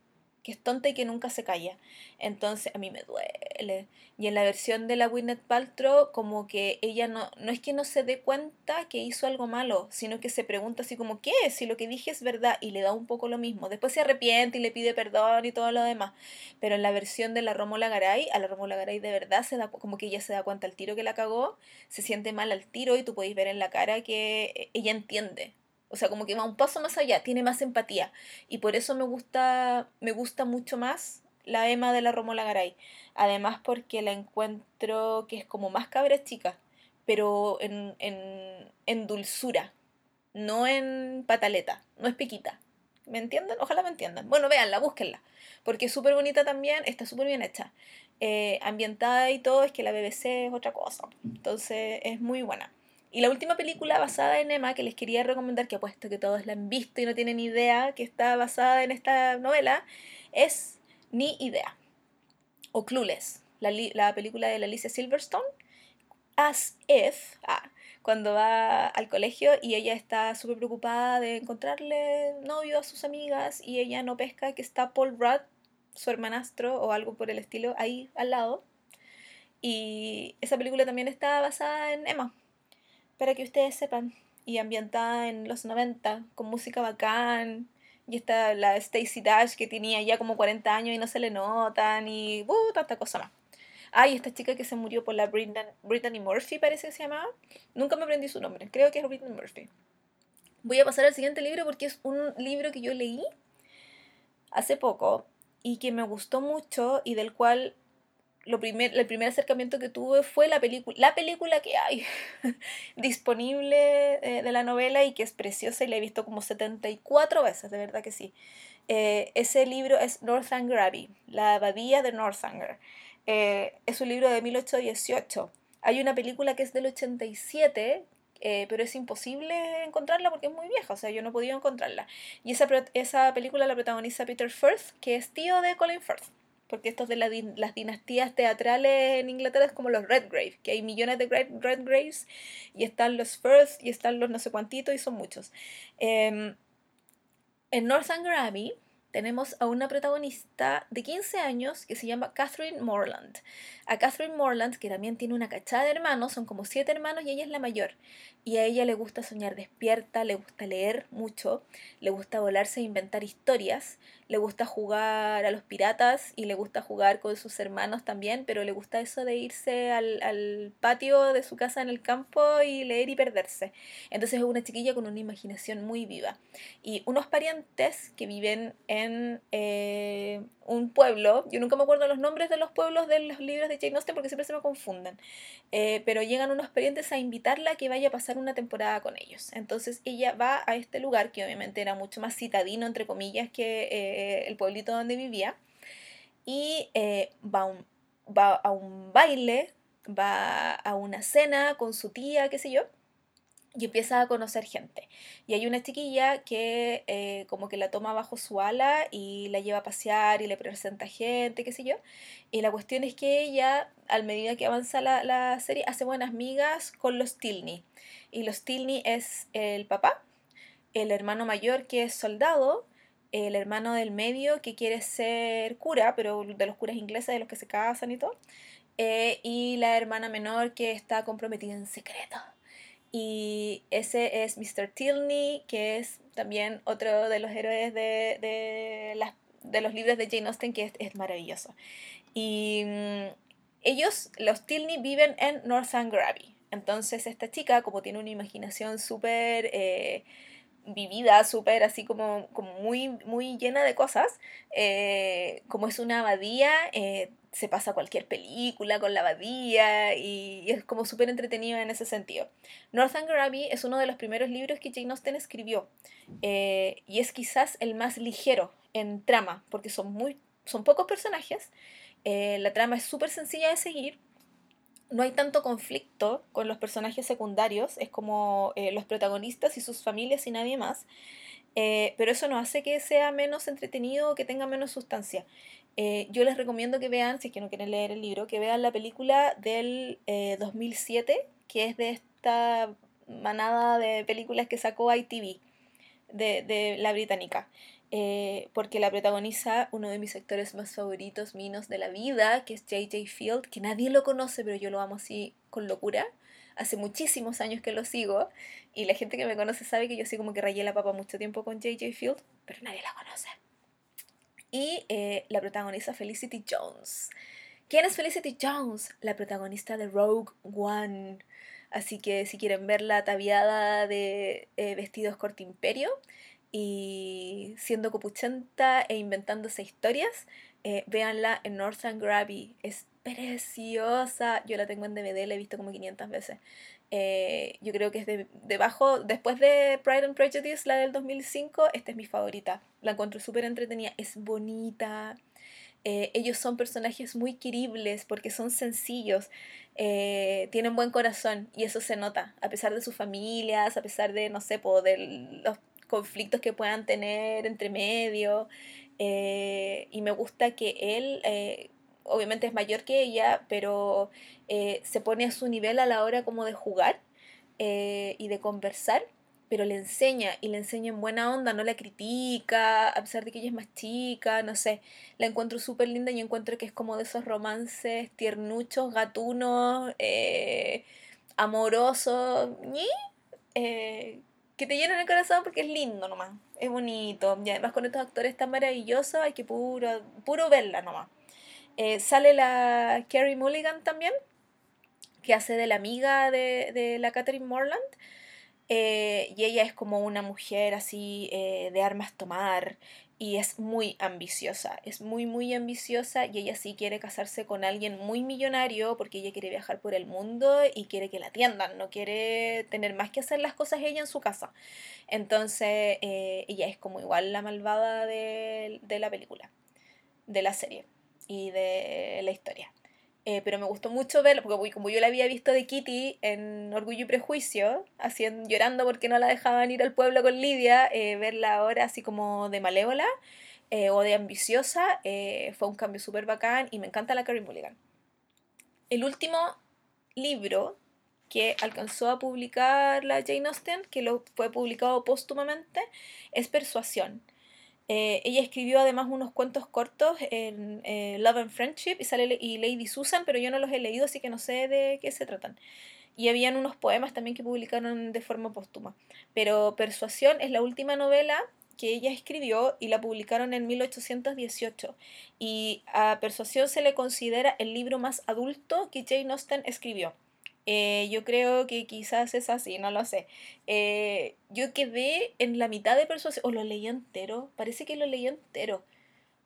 que es tonta y que nunca se calla. Entonces a mí me duele. Y en la versión de la Gwyneth Paltrow, como que ella no, no es que no se dé cuenta que hizo algo malo, sino que se pregunta así como, ¿qué? Si lo que dije es verdad y le da un poco lo mismo. Después se arrepiente y le pide perdón y todo lo demás. Pero en la versión de la Romola Garay, a la Romola Garay de verdad se da como que ella se da cuenta al tiro que la cagó, se siente mal al tiro y tú podéis ver en la cara que ella entiende o sea, como que va un paso más allá, tiene más empatía. Y por eso me gusta, me gusta mucho más la Emma de la Romola Garay. Además porque la encuentro que es como más cabra chica, pero en, en, en dulzura, no en pataleta, no es piquita. ¿Me entienden? Ojalá me entiendan. Bueno, véanla, búsquenla. Porque es súper bonita también, está súper bien hecha. Eh, ambientada y todo, es que la BBC es otra cosa. Entonces es muy buena. Y la última película basada en Emma que les quería recomendar, que apuesto que todos la han visto y no tienen idea que está basada en esta novela, es Ni Idea. o Clueless, la, la película de Alicia Silverstone, As If, ah, cuando va al colegio y ella está súper preocupada de encontrarle novio a sus amigas y ella no pesca que está Paul Rudd, su hermanastro o algo por el estilo, ahí al lado. Y esa película también está basada en Emma, para que ustedes sepan, y ambientada en los 90, con música bacán. Y está la Stacy Dash que tenía ya como 40 años y no se le notan, y uh, tanta cosa más. Ay, esta chica que se murió por la Brittany Murphy, parece que se llamaba. Nunca me aprendí su nombre, creo que es Brittany Murphy. Voy a pasar al siguiente libro porque es un libro que yo leí hace poco y que me gustó mucho y del cual lo primer, el primer acercamiento que tuve fue la película, la película que hay disponible eh, de la novela y que es preciosa y la he visto como 74 veces, de verdad que sí. Eh, ese libro es Northanger Abbey, la abadía de Northanger. Eh, es un libro de 1818. Hay una película que es del 87, eh, pero es imposible encontrarla porque es muy vieja, o sea, yo no podido encontrarla. Y esa, esa película la protagoniza Peter Firth, que es tío de Colin Firth. Porque estos de las dinastías teatrales en Inglaterra es como los Redgrave, que hay millones de Redgraves, y están los Firth, y están los no sé cuantitos, y son muchos. Eh, en Northanger Abbey, tenemos a una protagonista de 15 años que se llama Catherine Morland. A Catherine Morland, que también tiene una cachada de hermanos, son como siete hermanos y ella es la mayor. Y a ella le gusta soñar despierta, le gusta leer mucho, le gusta volarse e inventar historias, le gusta jugar a los piratas y le gusta jugar con sus hermanos también, pero le gusta eso de irse al, al patio de su casa en el campo y leer y perderse. Entonces es una chiquilla con una imaginación muy viva. Y unos parientes que viven en eh, un pueblo, yo nunca me acuerdo los nombres de los pueblos de los libros de Jane Austen porque siempre se me confunden, eh, pero llegan unos parientes a invitarla a que vaya a pasar una temporada con ellos. Entonces ella va a este lugar, que obviamente era mucho más citadino, entre comillas, que eh, el pueblito donde vivía, y eh, va, va a un baile, va a una cena con su tía, qué sé yo, y empieza a conocer gente. Y hay una chiquilla que eh, como que la toma bajo su ala y la lleva a pasear y le presenta gente, qué sé yo. Y la cuestión es que ella, a medida que avanza la, la serie, hace buenas migas con los Tilney. Y los Tilney es el papá, el hermano mayor que es soldado, el hermano del medio que quiere ser cura, pero de los curas ingleses, de los que se casan y todo. Eh, y la hermana menor que está comprometida en secreto. Y ese es Mr. Tilney, que es también otro de los héroes de, de, las, de los libros de Jane Austen, que es, es maravilloso. Y mm, ellos, los Tilney, viven en Northanger Abbey. Entonces esta chica, como tiene una imaginación súper... Eh, vivida, súper así como, como muy, muy llena de cosas. Eh, como es una abadía, eh, se pasa cualquier película con la abadía y, es como súper entretenido en ese sentido. Northanger Abbey es uno de los primeros libros que Jane Austen escribió eh, y es quizás el más ligero en trama porque son, muy, son pocos personajes. la trama es súper sencilla de seguir no hay tanto conflicto con los personajes secundarios, es como eh, los protagonistas y sus familias y nadie más, eh, pero eso no hace que sea menos entretenido o que tenga menos sustancia. Eh, yo les recomiendo que vean, si es que no quieren leer el libro, que vean la película del 2007, que es de esta manada de películas que sacó ITV, de, de la británica. Eh, porque la protagoniza uno de mis actores más favoritos, minos de la vida, que es J.J. Field, que nadie lo conoce, pero yo lo amo así con locura. Hace muchísimos años que lo sigo y la gente que me conoce sabe que yo sí como que rayé la papa mucho tiempo con J.J. Field, pero nadie la conoce. Y eh, la protagoniza Felicity Jones. ¿Quién es Felicity Jones? La protagonista de Rogue One. Así que si quieren ver la ataviada de eh, vestidos corte imperio, y siendo copuchenta e inventándose historias, eh, véanla en Northern Abbey. Es preciosa. Yo la tengo en DVD, la he visto como 500 veces. Eh, yo creo que es de, debajo, después de Pride and Prejudice, la del 2005, esta es mi favorita. La encuentro súper entretenida, es bonita. Eh, ellos son personajes muy queribles porque son sencillos, tienen buen corazón y eso se nota, a pesar de sus familias, a pesar de, no sé, de los conflictos que puedan tener entre medio. Eh, y me gusta que él, eh, obviamente es mayor que ella, pero eh, se pone a su nivel a la hora como de jugar eh, y de conversar, pero le enseña y le enseña en buena onda, no la critica, a pesar de que ella es más chica, no sé, la encuentro súper linda y encuentro que es como de esos romances tiernuchos, gatunos, eh, amorosos, eh, que te llenan el corazón porque es lindo nomás, es bonito, y además con estos actores tan maravillosos hay que puro, puro verla nomás. Eh, sale la Carrie Mulligan también, que hace de la amiga de, de la Catherine Morland. Eh, y ella es como una mujer así eh, de armas tomar y es muy ambiciosa, es muy muy ambiciosa y ella sí quiere casarse con alguien muy millonario porque ella quiere viajar por el mundo y quiere que la atiendan, no quiere tener más que hacer las cosas ella en su casa. Entonces ella es como igual la malvada de la película, de la serie y de la historia. Eh, pero me gustó mucho verlo, porque como yo la había visto de Kitty en Orgullo y Prejuicio, haciendo, llorando porque no la dejaban ir al pueblo con Lidia, eh, verla ahora así como de malévola eh, o de ambiciosa, fue un cambio súper bacán y me encanta la Carrie Mulligan. El último libro que alcanzó a publicar la Jane Austen, que fue publicado póstumamente, es Persuasión. Eh, ella escribió además unos cuentos cortos en eh, Love and Friendship y, sale, y Lady Susan, pero yo no los he leído, así que no sé de qué se tratan. Y habían unos poemas también que publicaron de forma póstuma. Pero Persuasión es la última novela que ella escribió y la publicaron en 1818. Y a Persuasión se le considera el libro más adulto que Jane Austen escribió. Eh, yo creo que quizás es así, no lo sé. Eh, yo quedé en la mitad de persuasión, o lo leí entero, parece que lo leí entero,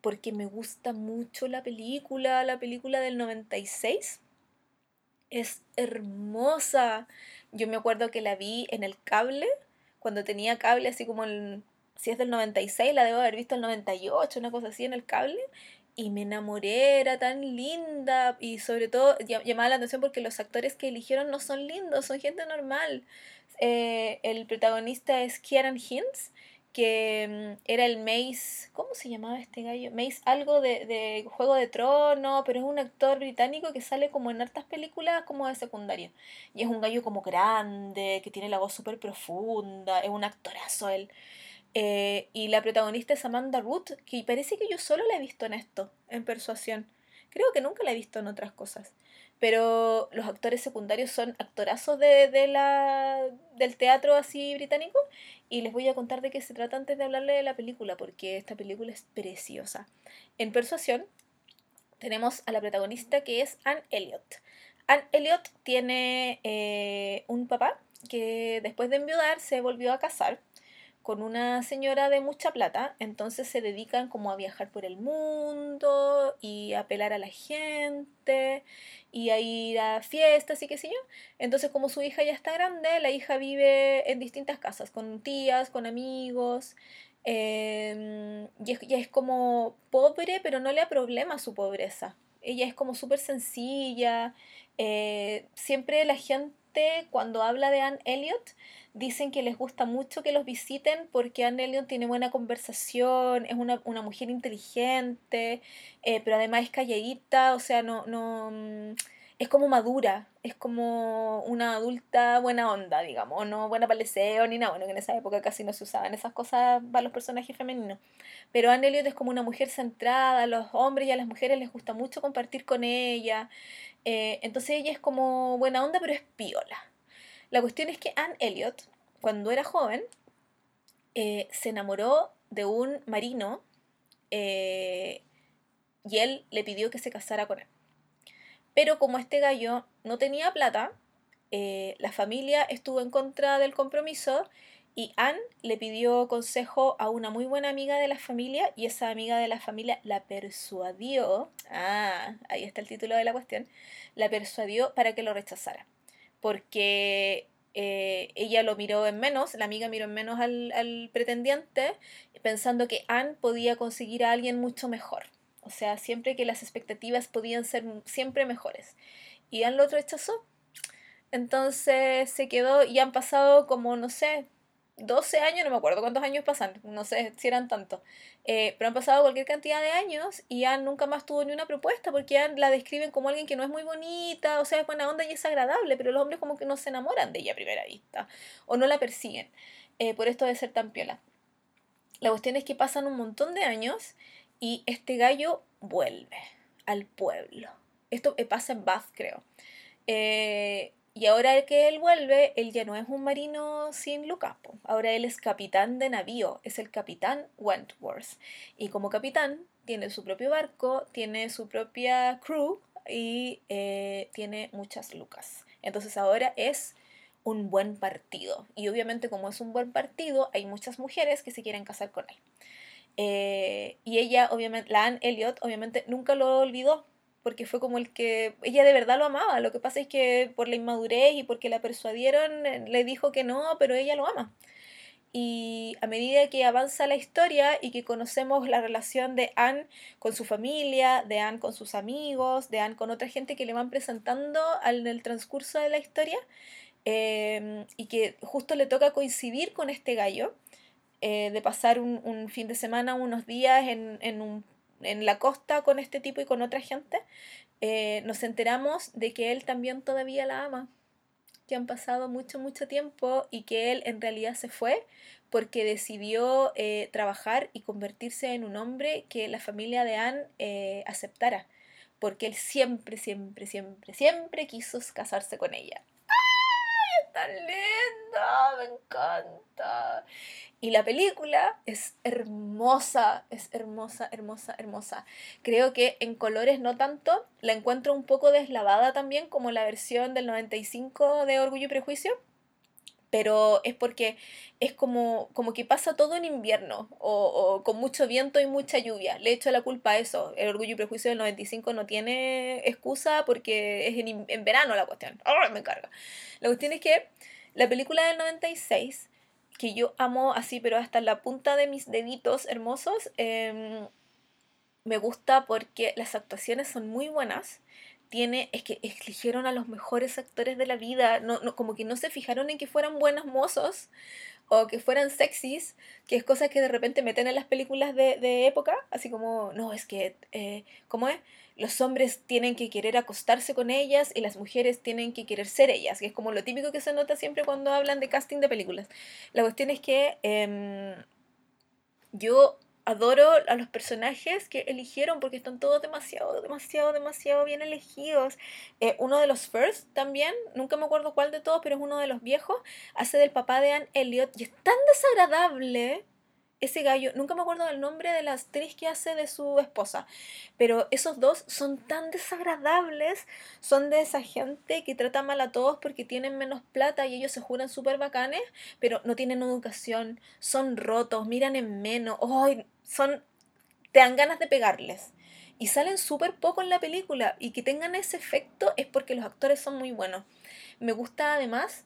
porque me gusta mucho la película, la película del 96. Es hermosa. Yo me acuerdo que la vi en el cable, cuando tenía cable, así como el, si es del 96, la debo haber visto el 98, una cosa así en el cable y me enamoré, era tan linda y sobre todo llamaba la atención porque los actores que eligieron no son lindos, son gente normal. Eh, el protagonista es Kieran Hintz, que mm, era el Mace, ¿cómo se llamaba este gallo? Mace algo de, de Juego de Trono, pero es un actor británico que sale como en hartas películas como de secundario. Y es un gallo como grande, que tiene la voz súper profunda, es un actorazo él. Eh, y la protagonista es Amanda Root, que parece que yo solo la he visto en esto, en Persuasión. Creo que nunca la he visto en otras cosas. Pero los actores secundarios son actorazos de, de la, del teatro así británico. Y les voy a contar de qué se trata antes de hablarle de la película, porque esta película es preciosa. En Persuasión tenemos a la protagonista que es Anne Elliot. Anne Elliot tiene eh, un papá que después de enviudar se volvió a casar con una señora de mucha plata, entonces se dedican como a viajar por el mundo y a apelar a la gente y a ir a fiestas y qué sé yo. Entonces como su hija ya está grande, la hija vive en distintas casas, con tías, con amigos, em, y, es, es como pobre, pero no le da problema su pobreza. Ella es como súper sencilla. Eh, siempre la gente cuando habla de Anne Elliot dicen que les gusta mucho que los visiten porque Anne Elliot tiene buena conversación, es una, mujer inteligente, eh, pero además es calladita, o sea, no, no, mm, es como madura, es como una adulta buena onda, digamos, no buena deseo ni nada, bueno, que en esa época casi no se usaban esas cosas para los personajes femeninos. Pero Anne Elliot es como una mujer centrada, a los hombres y a las mujeres les gusta mucho compartir con ella, eh, entonces ella es como buena onda, pero es piola la cuestión es que Anne Elliot, cuando era joven, eh, se enamoró de un marino eh, y él le pidió que se casara con él. Pero como este gallo no tenía plata, eh, la familia estuvo en contra del compromiso y Anne le pidió consejo a una muy buena amiga de la familia y esa amiga de la familia la persuadió, ah, ahí está el título de la cuestión, la persuadió para que lo rechazara porque eh, ella lo miró en menos, la amiga miró en menos al, pretendiente, pensando que Anne podía conseguir a alguien mucho mejor. O sea, siempre que las expectativas podían ser siempre mejores. Y Anne lo rechazó. Entonces se quedó y han pasado como, no sé, 12 años, no me acuerdo cuántos años pasan, no sé si eran tantos, eh, pero han pasado cualquier cantidad de años y Anne nunca más tuvo ni una propuesta porque la describen como alguien que no es muy bonita, o sea, es buena onda y es agradable, pero los hombres como que no se enamoran de ella a primera vista o no la persiguen eh, por esto de ser tan piola. La cuestión es que pasan un montón de años y este gallo vuelve al pueblo. Esto eh, pasa en Bath, creo. Eh, y ahora que él vuelve, él ya no es un marino sin Lucas. Ahora él es capitán de navío, es el capitán Wentworth. Y como capitán tiene su propio barco, tiene su propia crew y eh, tiene muchas lucas. Entonces ahora es un buen partido. Y obviamente como es un buen partido, hay muchas mujeres que se quieren casar con él. Eh, y ella, obviamente, la Anne Elliot, obviamente nunca lo olvidó porque fue como el que ella de verdad lo amaba. Lo que pasa es que por la inmadurez y porque la persuadieron, eh, le dijo que no, pero ella lo ama. Y a medida que avanza la historia y que conocemos la relación de Anne con su familia, de Anne con sus amigos, de Anne con otra gente que le van presentando en el transcurso de la historia, em, y que justo le toca coincidir con este gallo, eh, de pasar un, un, fin de semana, unos días en, en un en la costa con este tipo y con otra gente, eh, nos enteramos de que él también todavía la ama, que han pasado mucho, mucho tiempo y que él en realidad se fue porque decidió eh, trabajar y convertirse en un hombre que la familia de Anne aceptara, porque él siempre, siempre, siempre, siempre quiso casarse con ella. ¡Ay, es tan linda! Me encanta. Y la película es hermosa, es hermosa, hermosa, hermosa. Creo que en colores no tanto, la encuentro un poco deslavada también como la versión del 95 de Orgullo y Prejuicio, pero es porque es como, como que pasa todo en invierno o, con mucho viento y mucha lluvia. Le echo la culpa a eso. El Orgullo y Prejuicio del 95 no tiene excusa porque es en, en verano la cuestión. ¡Oh, me carga! La cuestión es que la película del 96 que yo amo así, pero hasta la punta de mis deditos hermosos. Em, me gusta porque las actuaciones son muy buenas. Tiene, es que eligieron a los mejores actores de la vida, no, no, como que no se fijaron en que fueran buenos mozos o que fueran sexys, que es cosa que de repente meten en las películas de, de época, así como, no, es que, eh, ¿cómo es? los hombres tienen que querer acostarse con ellas y las mujeres tienen que querer ser ellas, que es como lo típico que se nota siempre cuando hablan de casting de películas. La cuestión es que em, yo adoro a los personajes que eligieron porque están todos demasiado, demasiado, demasiado bien elegidos. Eh, uno de los First también, nunca me acuerdo cuál de todos, pero es uno de los viejos, hace del papá de Anne Elliot y es tan desagradable ese gallo, nunca me acuerdo del nombre de la actriz que hace de su esposa, pero esos dos son tan desagradables, son de esa gente que trata mal a todos porque tienen menos plata y ellos se juran súper bacanes, pero no tienen educación, son rotos, miran en menos, ¡ay! Son, te dan ganas de pegarles. Y salen súper poco en la película y que tengan ese efecto es porque los actores son muy buenos. Me gusta además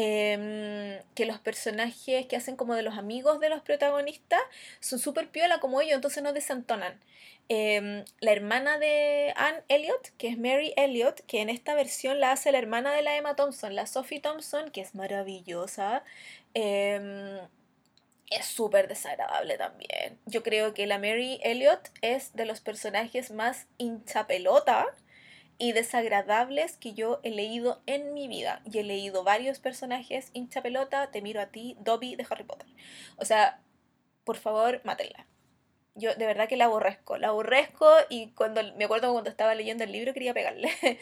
Em, que los personajes que hacen como de los amigos de los protagonistas son súper piola como ellos, entonces no desentonan. Em, la hermana de Anne Elliot, que es Mary Elliot, que en esta versión la hace la hermana de la Emma Thompson, la Sophie Thompson, que es maravillosa, em, es súper desagradable también. Yo creo que la Mary Elliot es de los personajes más hinchapelota y desagradables que yo he leído en mi vida. Y he leído varios personajes, hincha pelota, te miro a ti, Dobby de Harry Potter. O sea, por favor, mátenla. Yo de verdad que la aborrezco, la aborrezco y cuando me acuerdo cuando estaba leyendo el libro quería pegarle.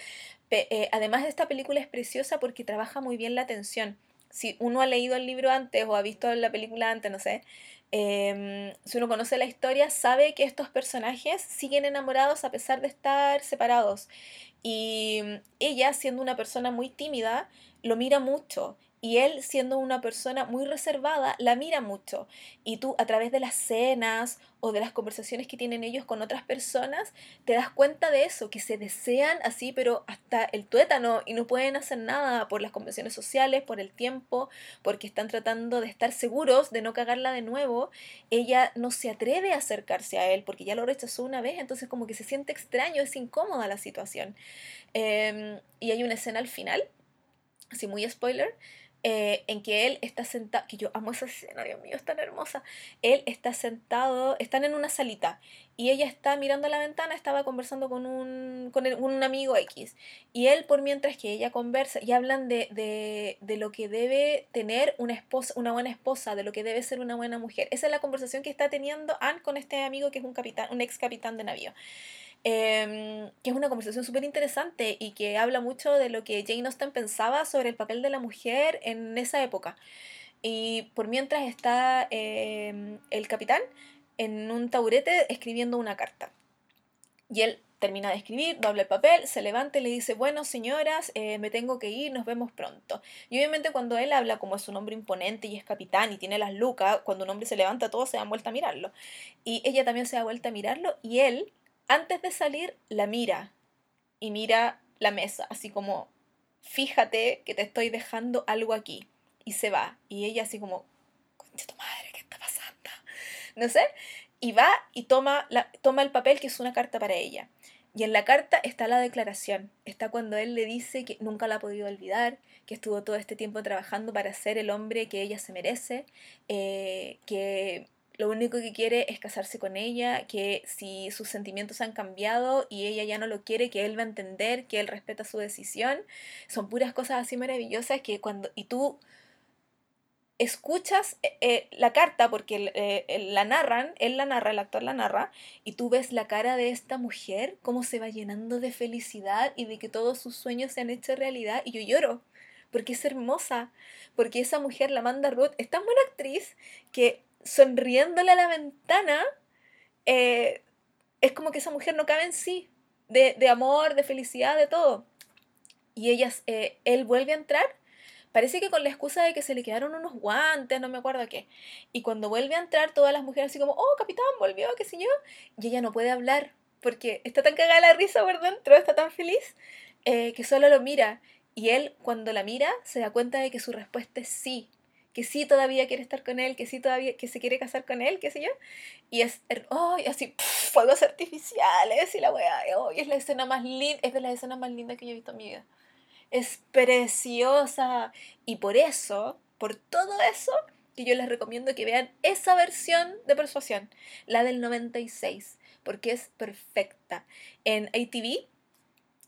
Eh, además esta película es preciosa porque trabaja muy bien la tensión. Si uno ha leído el libro antes o ha visto la película antes, no sé, Em, si uno conoce la historia, sabe que estos personajes siguen enamorados a pesar de estar separados. Y ella, siendo una persona muy tímida, lo mira mucho y él, siendo una persona muy reservada, la mira mucho. Y tú, a través de las cenas o de las conversaciones que tienen ellos con otras personas, te das cuenta de eso, que se desean así, pero hasta el tuétano y no pueden hacer nada por las convenciones sociales, por el tiempo, porque están tratando de estar seguros de no cagarla de nuevo. Ella no se atreve a acercarse a él porque ya lo rechazó una vez, entonces como que se siente extraño, es incómoda la situación. Em, y hay una escena al final, así muy spoiler, eh, en que él está sentado, que yo amo esa escena, Dios mío, es tan hermosa. Él está sentado, están en una salita y ella está mirando a la ventana, estaba conversando con un, con un amigo X. Y él, por mientras que ella conversa, y hablan de, de, de, lo que debe tener una, esposa, una buena esposa, de lo que debe ser una buena mujer. Esa es la conversación que está teniendo Anne con este amigo que es un, capitán, un ex capitán de navío. Em, que es una conversación súper interesante y que habla mucho de lo que Jane Austen pensaba sobre el papel de la mujer en esa época. Y por mientras está em, el capitán en un taburete escribiendo una carta. Y él termina de escribir, dobla el papel, se levanta y le dice, bueno señoras, eh, me tengo que ir, nos vemos pronto. Y obviamente cuando él habla como es un hombre imponente y es capitán y tiene las lucas, cuando un hombre se levanta todos se dan vuelta a mirarlo. Y ella también se da vuelta a mirarlo y él antes de salir, la mira y mira la mesa, así como, fíjate que te estoy dejando algo aquí. Y se va. Y ella así como, concha tu madre, ¿qué está pasando? No sé. Y va y toma, la, toma el papel que es una carta para ella. Y en la carta está la declaración. Está cuando él le dice que nunca la ha podido olvidar, que estuvo todo este tiempo trabajando para ser el hombre que ella se merece, eh, que lo único que quiere es casarse con ella, que si sus sentimientos han cambiado y ella ya no lo quiere, que él va a entender, que él respeta su decisión. Son puras cosas así maravillosas que cuando... Y tú escuchas eh, eh, la carta porque eh, la narran, él la narra, el actor la narra, y tú ves la cara de esta mujer, cómo se va llenando de felicidad y de que todos sus sueños se han hecho realidad, y yo lloro, porque es hermosa, porque esa mujer, la manda Ruth, es tan buena actriz que sonriéndole a la ventana, eh, es como que esa mujer no cabe en sí, de, amor, de felicidad, de todo. Y ellas, eh, él vuelve a entrar, parece que con la excusa de que se le quedaron unos guantes, no me acuerdo qué. Y cuando vuelve a entrar, todas las mujeres así como, oh, capitán, volvió, qué sé yo. Y ella no puede hablar, porque está tan cagada la risa por dentro, está tan feliz, eh, que solo lo mira. Y él, cuando la mira, se da cuenta de que su respuesta es sí que sí todavía quiere estar con él, que sí todavía, que se quiere casar con él, qué sé yo. Y es, oh, y así, fuegos artificiales y la weá, oh, es la escena más linda, es de las escenas más lindas que yo he visto en mi vida. Es preciosa. Y por eso, por todo eso, que yo les recomiendo que vean esa versión de Persuasión, la del 96, porque es perfecta. En ATV,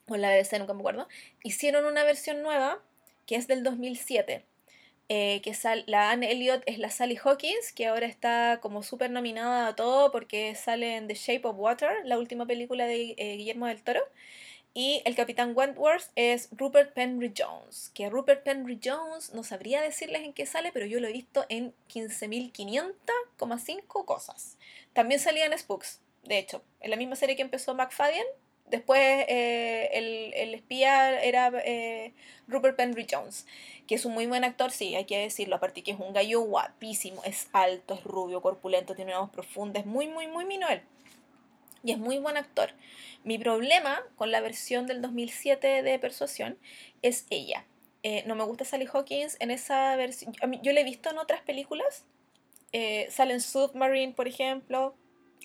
o en la BBC, nunca me acuerdo, hicieron una versión nueva que es del 2007 eh, que la Anne Elliot es la Sally Hawkins, que ahora está como súper nominada a todo porque sale en The Shape of Water, la última película de eh, Guillermo del Toro. Y el capitán Wentworth es Rupert Penry Jones, que Rupert Penry Jones no sabría decirles en qué sale, pero yo lo he visto en 15.500,5 cosas. También salía en Spooks, de hecho, en la misma serie que empezó McFadden, Después eh, el, el, espía era eh, Rupert Penry Jones, que es un muy buen actor, sí, hay que decirlo, aparte que es un gallo guapísimo, es alto, es rubio, corpulento, tiene una voz profunda, es muy, muy, muy minuel. Y es muy buen actor. Mi problema con la versión del 2007 de Persuasión es ella. Eh, no me gusta Sally Hawkins en esa versión. Yo la he visto en otras películas. sale en Submarine, por ejemplo.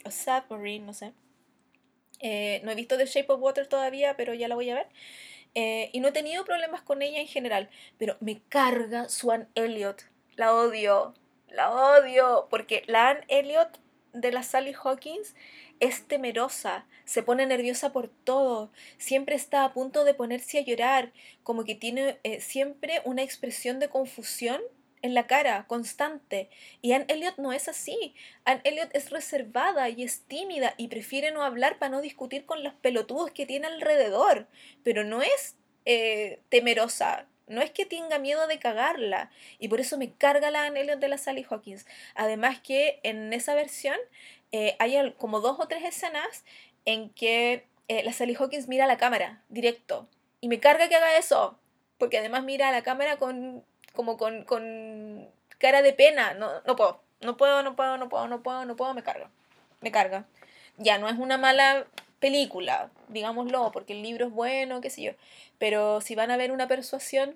O Submarine, no sé. Eh, no he visto The Shape of Water todavía, pero ya la voy a ver. Eh, y no he tenido problemas con ella en general, pero me carga Swan Elliot. La odio, la odio, porque la Anne Elliot de la Sally Hawkins es temerosa, se pone nerviosa por todo, siempre está a punto de ponerse a llorar, como que tiene eh, siempre una expresión de confusión en la cara, constante. Y Anne Elliot no es así. Anne Elliot es reservada y es tímida y prefiere no hablar para no discutir con los pelotudos que tiene alrededor. Pero no es eh, temerosa. No es que tenga miedo de cagarla. Y por eso me carga la Anne Elliot de la Sally Hawkins. Además que en esa versión eh, hay como dos o tres escenas en que eh, la Sally Hawkins mira a la cámara directo. Y me carga que haga eso. Porque además mira a la cámara con como con, con cara de pena. No, no puedo, no puedo, no puedo, no puedo, no puedo, no puedo, me carga. Me carga. Ya, no es una mala película, digámoslo, porque el libro es bueno, qué sé yo. Pero si van a ver una persuasión,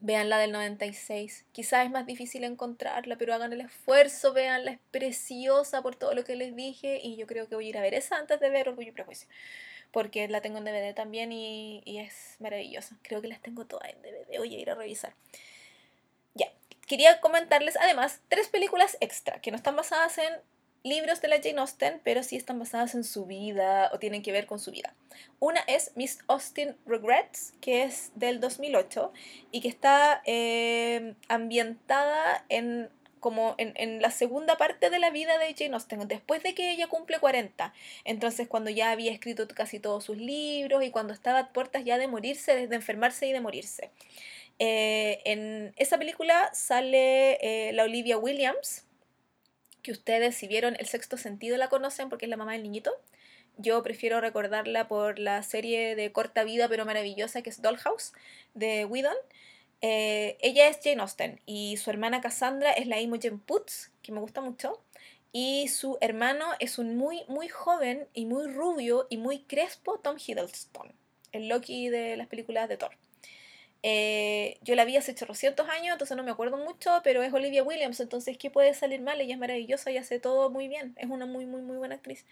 vean la del 96. Quizás es más difícil encontrarla, pero hagan el esfuerzo, veanla, es preciosa por todo lo que les dije y yo creo que voy a ir a ver esa antes de ver Orgullo y Prejuicio porque la tengo en DVD también y, es maravillosa. Creo que las tengo todas en DVD, voy a ir a revisar. quería comentarles además tres películas extra que no están basadas en libros de la Jane Austen, pero sí están basadas en su vida o tienen que ver con su vida. Una es Miss Austen Regrets, que es del 2008 y que está eh, ambientada en como en, la segunda parte de la vida de Jane Austen, después de que ella cumple 40. Entonces, cuando ya había escrito casi todos sus libros y cuando estaba a puertas ya de morirse, de enfermarse y de morirse. Eh, en esa película sale eh, la Olivia Williams, que ustedes si vieron El sexto sentido la conocen porque es la mamá del niñito. Yo prefiero recordarla por la serie de corta vida pero maravillosa que es Dollhouse de Whedon. Eh, ella es Jane Austen y su hermana Cassandra es la Imogen Putz, que me gusta mucho. Y su hermano es un muy, muy joven y muy rubio y muy crespo Tom Hiddleston, el Loki de las películas de Thor. Eh, yo la vi hace 800 años, entonces no me acuerdo mucho, pero es Olivia Williams, entonces ¿qué puede salir mal? Ella es maravillosa y hace todo muy bien, es una muy, muy, muy buena actriz.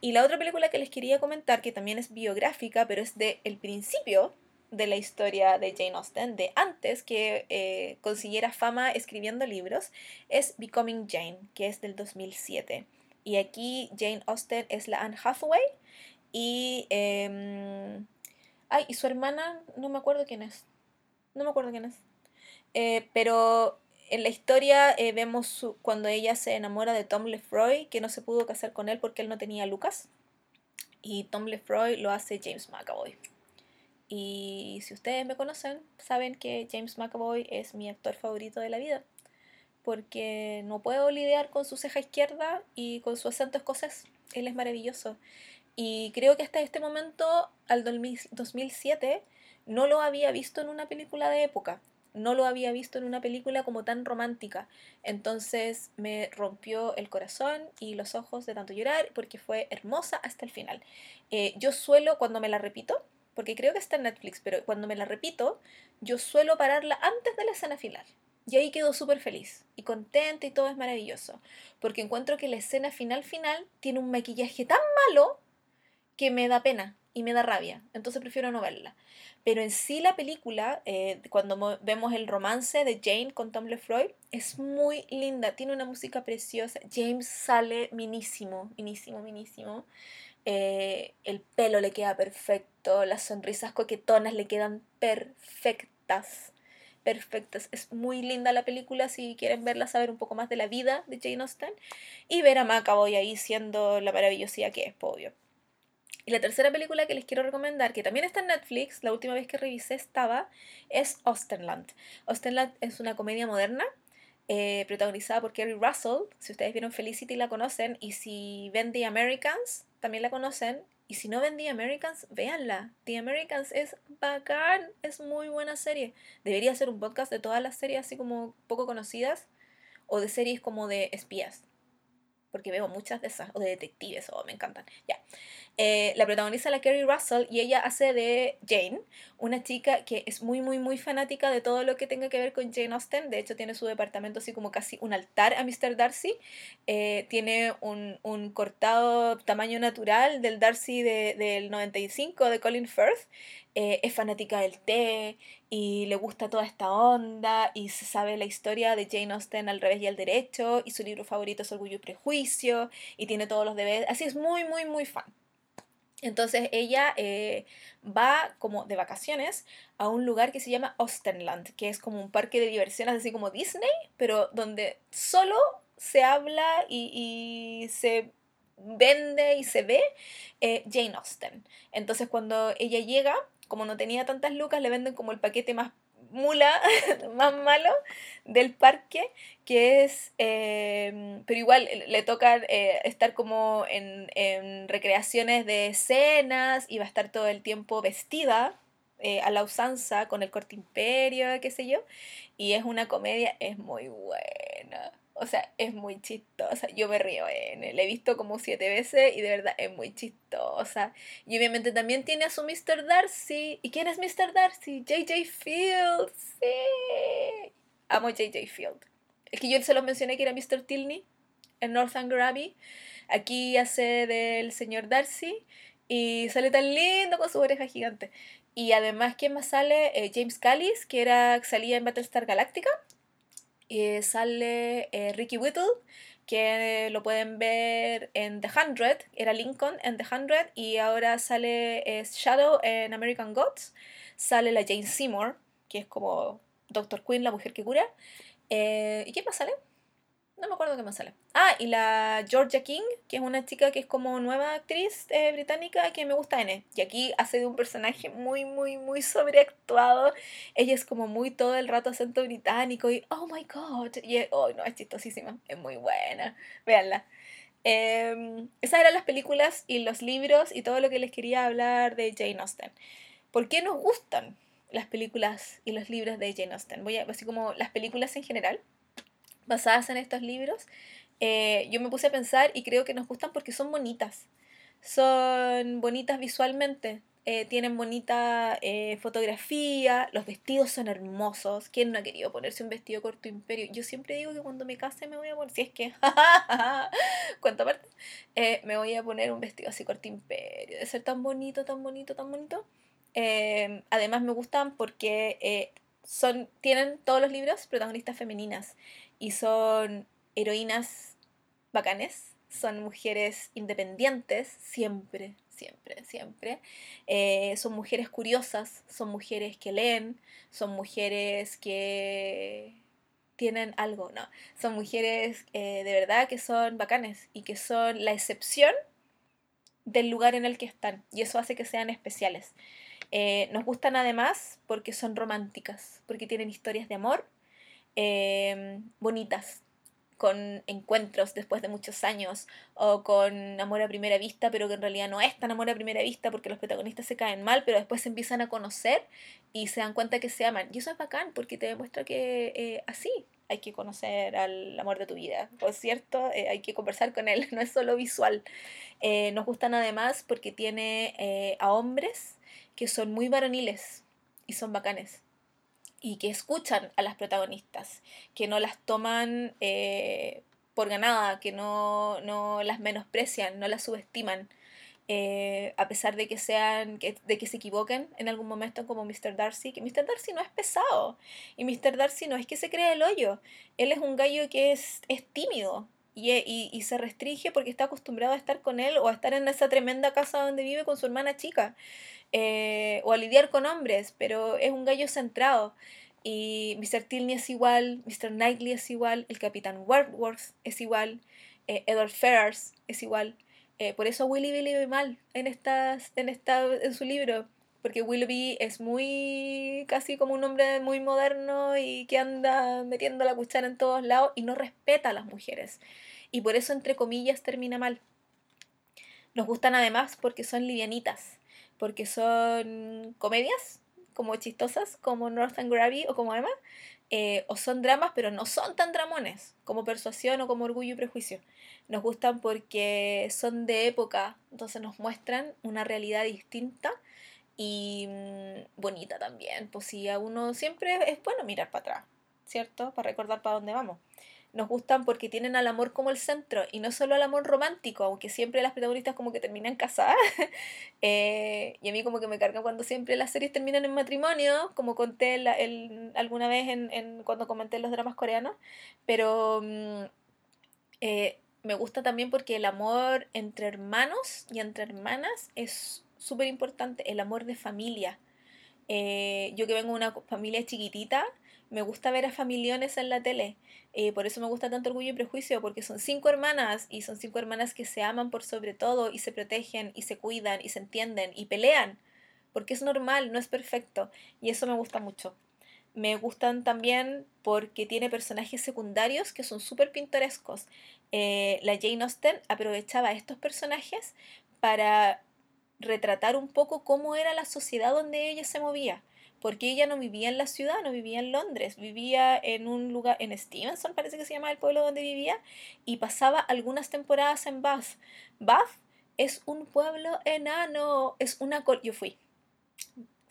Y la otra película que les quería comentar, que también es biográfica, pero es de el principio de la historia de Jane Austen, de antes que eh, consiguiera fama escribiendo libros, es Becoming Jane, que es del 2007. Y aquí Jane Austen es la Anne Hathaway y... Em, ay, y su hermana, no me acuerdo quién es no me acuerdo quién es. Eh, pero en la historia eh, vemos cuando ella se enamora de Tom Lefroy, que no se pudo casar con él porque él no tenía Lucas. Y Tom Lefroy lo hace James McAvoy. Y si ustedes me conocen, saben que James McAvoy es mi actor favorito de la vida. Porque no puedo lidiar con su ceja izquierda y con su acento escocés. Él es maravilloso. Y creo que hasta este momento, al 2007, no lo había visto en una película de época, no lo había visto en una película como tan romántica. Entonces me rompió el corazón y los ojos de tanto llorar porque fue hermosa hasta el final. Eh, yo suelo, cuando me la repito, porque creo que está en Netflix, pero cuando me la repito, yo suelo pararla antes de la escena final. Y ahí quedo súper feliz y contenta y todo es maravilloso. Porque encuentro que la escena final final tiene un maquillaje tan malo que me da pena y me da rabia. Entonces prefiero no verla. Pero en sí la película, eh, cuando vemos el romance de Jane con Tom Lefroy, es muy linda, tiene una música preciosa. James sale minísimo, minísimo, minísimo. Eh, el pelo le queda perfecto, las sonrisas coquetonas le quedan perfectas. Perfectas. Es muy linda la película si quieren verla, saber un poco más de la vida de Jane Austen y ver a McAvoy ahí siendo la maravillosidad que es, obvio. Y la tercera película que les quiero recomendar, que también está en Netflix, la última vez que revisé estaba, es Austenland. Austenland es una comedia moderna eh, protagonizada por Kerry Russell. Si ustedes vieron Felicity la conocen y si ven The Americans también la conocen. Y si no ven The Americans, véanla. The Americans es bacán, es muy buena serie. Debería ser un podcast de todas las series así como poco conocidas o de series como de espías porque veo muchas de esas, o de detectives, o me encantan. Ya. Eh, la protagoniza la Kerry Russell y ella hace de Jane, una chica que es muy, muy, muy fanática de todo lo que tenga que ver con Jane Austen. De hecho, tiene su departamento así como casi un altar a Mr. Darcy. Eh, tiene un, un, cortado tamaño natural del Darcy de, del 95 de Colin Firth. Eh, es fanática del té y le gusta toda esta onda y se sabe la historia de Jane Austen al revés y al derecho y su libro favorito es Orgullo y Prejuicio y tiene todos los deberes, así es muy, muy, muy fan. Entonces ella eh, va como de vacaciones a un lugar que se llama Austenland, que es como un parque de diversiones así como Disney, pero donde solo se habla y, se vende y se ve eh, Jane Austen. Entonces cuando ella llega, como no tenía tantas lucas, le venden como el paquete más mula, más malo del parque, que es, em, pero igual le toca eh, estar como en, en, recreaciones de escenas y va a estar todo el tiempo vestida eh, a la usanza con el corte imperio, qué sé yo, y es una comedia, es muy buena. O sea, es muy chistosa. Yo me río en él. he visto como siete veces y de verdad es muy chistosa. Y obviamente también tiene a su Mr. Darcy. ¿Y quién es Mr. Darcy? JJ Field. Sí. Amo JJ Field. Es que yo se los mencioné que era Mr. Tilney en Northanger Abbey. Aquí hace del señor Darcy y sale tan lindo con su oreja gigante. Y además, ¿quién más sale? Eh, James Callis, que era, salía en Battlestar Galactica eh, sale eh, Ricky Whittle, que lo pueden ver en The Hundred, era Lincoln en The Hundred, y ahora sale Shadow en American Gods. Sale la Jane Seymour, que es como Doctor Queen, la mujer que cura. ¿Y qué más sale? No me acuerdo qué más sale. Ah, y la Georgia King, que es una chica que es como nueva actriz eh, británica que me gusta N. Y aquí hace de un personaje muy, muy, muy sobreactuado. Ella es como muy todo el rato acento británico y oh my god. Y oh, no, es chistosísima. Es muy buena. Véanla. Em, esas eran las películas y los libros y todo lo que les quería hablar de Jane Austen. ¿Por qué nos gustan las películas y los libros de Jane Austen? Voy a, así como las películas en general basadas en estos libros, eh, yo me puse a pensar y creo que nos gustan porque son bonitas. Son bonitas visualmente, eh, tienen bonita eh, fotografía, los vestidos son hermosos. ¿Quién no ha querido ponerse un vestido corto imperio? Yo siempre digo que cuando me case me voy a poner, si es que, cuánto aparte, me voy a poner un vestido así corto imperio, de ser tan bonito, tan bonito, tan bonito. además me gustan porque son, tienen todos los libros protagonistas femeninas y son heroínas bacanes, son mujeres independientes, siempre, siempre, siempre. Eh, son mujeres curiosas, son mujeres que leen, son mujeres que tienen algo, no, son mujeres eh, de verdad que son bacanes y que son la excepción del lugar en el que están y eso hace que sean especiales. Eh, nos gustan además porque son románticas, porque tienen historias de amor Em, bonitas, con encuentros después de muchos años, o con amor a primera vista, pero que en realidad no es tan amor a primera vista porque los protagonistas se caen mal, pero después se empiezan a conocer y se dan cuenta que se aman. Y eso es bacán porque te demuestra que eh, así hay que conocer al amor de tu vida. Por cierto, eh, hay que conversar con él, no es solo visual. Eh, nos gustan además porque tiene a hombres que son muy varoniles y son bacanes y que escuchan a las protagonistas, que no las toman eh, por ganada, que no, no, las menosprecian, no las subestiman, eh, a pesar de que sean, de que se equivoquen en algún momento como Mr. Darcy, que Mr. Darcy no es pesado, y Mr. Darcy no es que se cree el hoyo, él es un gallo que es, es tímido, y, y, y, se restringe porque está acostumbrado a estar con él o a estar en esa tremenda casa donde vive con su hermana chica. Eh, o a lidiar con hombres, pero es un gallo centrado. Y Mr. Tilney es igual, Mr. Knightley es igual, el Capitán Wentworth es igual, eh, Edward Ferrars es igual. Eh, por eso Willoughby le ve mal en, estas, en, esta, en su libro, porque Willoughby es muy casi como un hombre muy moderno y que anda metiendo la cuchara en todos lados y no respeta a las mujeres. Y por eso, entre comillas, termina mal. Nos gustan además porque son livianitas porque son comedias, como chistosas, como Northern Gravy o como Emma, eh, o son dramas, pero no son tan dramones como Persuasión o como Orgullo y Prejuicio. Nos gustan porque son de época, entonces nos muestran una realidad distinta y mm, bonita también. Pues si a uno siempre es bueno mirar para atrás, ¿cierto? Para recordar para dónde vamos nos gustan porque tienen al amor como el centro y no solo al amor romántico, aunque siempre las protagonistas como que terminan casadas. Eh, y a mí como que me carga cuando siempre las series terminan en matrimonio, como conté el, alguna vez en, cuando comenté los dramas coreanos, pero mm, eh, me gusta también porque el amor entre hermanos y entre hermanas es súper importante, el amor de familia. Eh, yo que vengo de una familia chiquitita, me gusta ver a familiones en la tele. Eh, por eso me gusta tanto Orgullo y Prejuicio, porque son cinco hermanas y son cinco hermanas que se aman por sobre todo y se protegen y se cuidan y se entienden y pelean, porque es normal, no es perfecto. Y eso me gusta mucho. Me gustan también porque tiene personajes secundarios que son súper pintorescos. Eh, la Jane Austen aprovechaba estos personajes para retratar un poco cómo era la sociedad donde ella se movía porque ella no vivía en la ciudad, no vivía en Londres, vivía en un lugar, en Stevenson parece que se llama el pueblo donde vivía, y pasaba algunas temporadas en Bath. Bath es un pueblo enano, es una... Yo fui,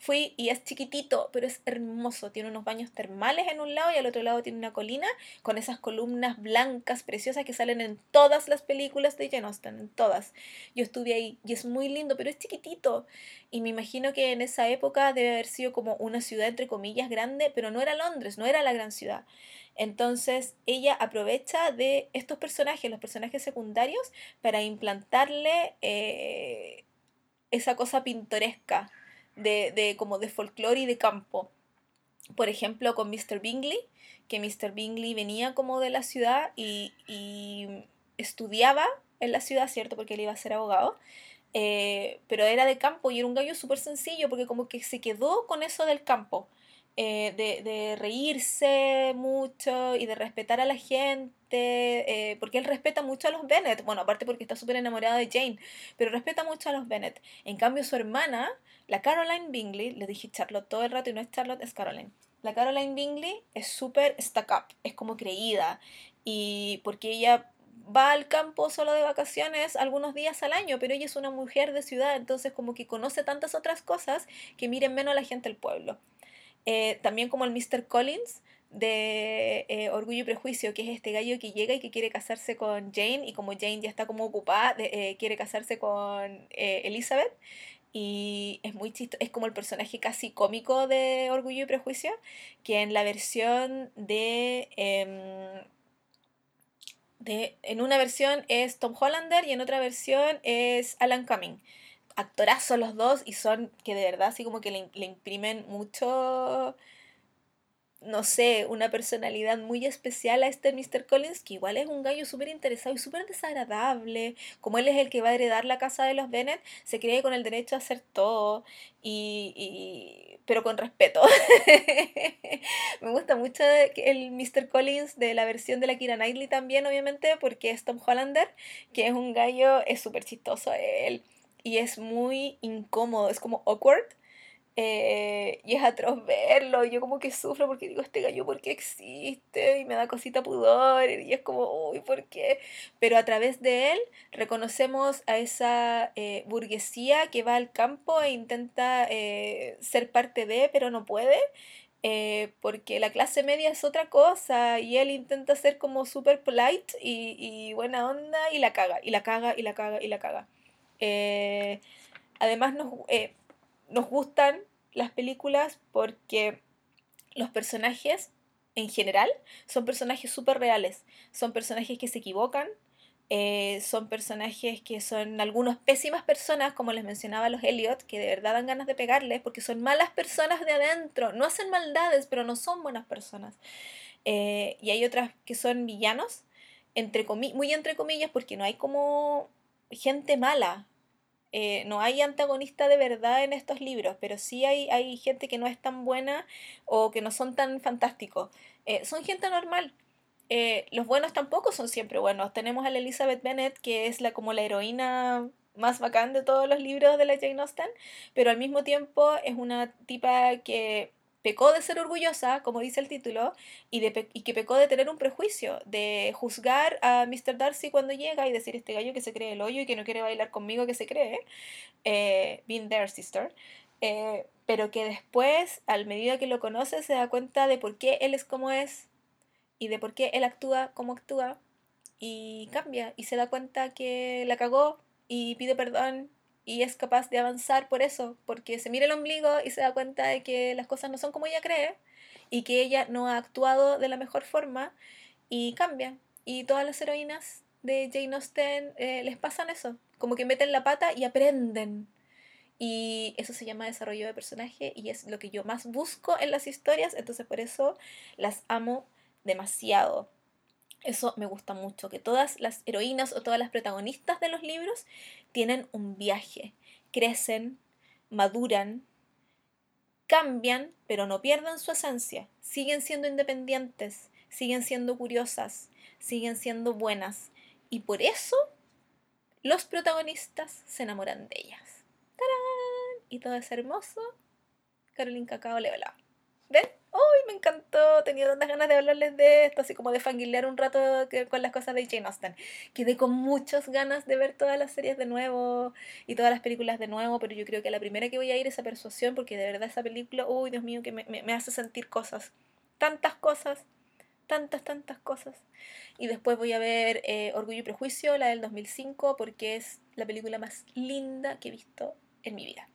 Fui y es chiquitito, pero es hermoso. Tiene unos baños termales en un lado y al otro lado tiene una colina con esas columnas blancas preciosas que salen en todas las películas de Jane Austen, en todas. Yo estuve ahí y es muy lindo, pero es chiquitito. Y me imagino que en esa época debe haber sido como una ciudad entre comillas grande, pero no era Londres, no era la gran ciudad. Entonces ella aprovecha de estos personajes, los personajes secundarios, para implantarle eh, esa cosa pintoresca de, de como de folclore y de campo. Por ejemplo, con Mr. Bingley, que Mr. Bingley venía como de la ciudad y, y estudiaba en la ciudad, ¿cierto? Porque él iba a ser abogado. Eh, pero era de campo y era un gallo súper sencillo porque como que se quedó con eso del campo. Eh, de, de, reírse mucho y de respetar a la gente, eh, porque él respeta mucho a los Bennett, bueno, aparte porque está súper enamorado de Jane, pero respeta mucho a los Bennett. En cambio, su hermana, la Caroline Bingley, le dije Charlotte todo el rato y no es Charlotte, es Caroline. La Caroline Bingley es súper stuck up, es como creída, y porque ella va al campo solo de vacaciones algunos días al año, pero ella es una mujer de ciudad, entonces como que conoce tantas otras cosas que miren menos a la gente del pueblo. Eh, también como el Mr. Collins de eh, Orgullo y Prejuicio, que es este gallo que llega y que quiere casarse con Jane, y como Jane ya está como ocupada, eh, quiere casarse con Elizabeth. Y es muy chistoso, es como el personaje casi cómico de Orgullo y Prejuicio, que en la versión de, em, de en una versión es Tom Hollander y en otra versión es Alan Cumming actorazos los dos y son que de verdad así como que le, le imprimen mucho no sé, una personalidad muy especial a este Mr. Collins, que igual es un gallo súper interesado y súper desagradable. Como él es el que va a heredar la casa de los Bennett, se cree con el derecho a hacer todo, y, y pero con respeto. Me gusta mucho el Mr. Collins de la versión de la Kira Knightley también, obviamente, porque es Tom Hollander, que es un gallo, es súper chistoso él y es muy incómodo, es como awkward. Eh, y es atroz verlo, y yo como que sufro porque digo, este gallo, ¿por qué existe? Y me da cosita pudor, y es como, uy, ¿por qué? Pero a través de él reconocemos a esa eh, burguesía que va al campo e intenta eh, ser parte de, pero no puede, porque la clase media es otra cosa, y él intenta ser como super polite y, y buena onda, y la caga, y la caga, y la caga, y la caga. Eh, además nos, eh, nos gustan las películas porque los personajes en general son personajes súper reales, son personajes que se equivocan, eh, son personajes que son algunos pésimas personas, como les mencionaba los Elliot, que de verdad dan ganas de pegarles porque son malas personas de adentro, no hacen maldades, pero no son buenas personas. y hay otras que son villanos, entre muy entre comillas, porque no hay como gente mala, eh, no hay antagonista de verdad en estos libros, pero sí hay, hay gente que no es tan buena o que no son tan fantásticos. Eh, son gente normal. Eh, los buenos tampoco son siempre buenos. Tenemos a la Elizabeth Bennet, que es la, como la heroína más bacán de todos los libros de la Jane Austen, pero al mismo tiempo es una tipa que pecó de ser orgullosa, como dice el título, y, que pecó de tener un prejuicio, de juzgar a Mr. Darcy cuando llega y decir este gallo que se cree el hoyo y que no quiere bailar conmigo que se cree, eh, been there sister, eh, pero que después, al medida que lo conoce, se da cuenta de por qué él es como es y de por qué él actúa como actúa y cambia y se da cuenta que la cagó y pide perdón y es capaz de avanzar por eso, porque se mira el ombligo y se da cuenta de que las cosas no son como ella cree y que ella no ha actuado de la mejor forma y cambia. Y todas las heroínas de Jane Austen eh, les pasan eso, como que meten la pata y aprenden. Y eso se llama desarrollo de personaje y es lo que yo más busco en las historias, entonces por eso las amo demasiado. Eso me gusta mucho, que todas las heroínas o todas las protagonistas de los libros tienen un viaje, crecen, maduran, cambian, pero no pierden su esencia, siguen siendo independientes, siguen siendo curiosas, siguen siendo buenas. Y por eso los protagonistas se enamoran de ellas. ¡Tarán! Y todo es hermoso. Caroline Cacao le ¿Ven? ¡Uy, me encantó! Tenía tantas ganas de hablarles de esto, así como de fanguilear un rato con las cosas de Jane Austen. Quedé con muchas ganas de ver todas las series de nuevo y todas las películas de nuevo, pero yo creo que la primera que voy a ir es a Persuasión, porque de verdad esa película, uy, Dios mío, que me, me hace sentir cosas. Tantas cosas tantas, tantas cosas. Y después voy a ver eh, Orgullo y Prejuicio, la del 2005, porque es la película más linda que he visto en mi vida.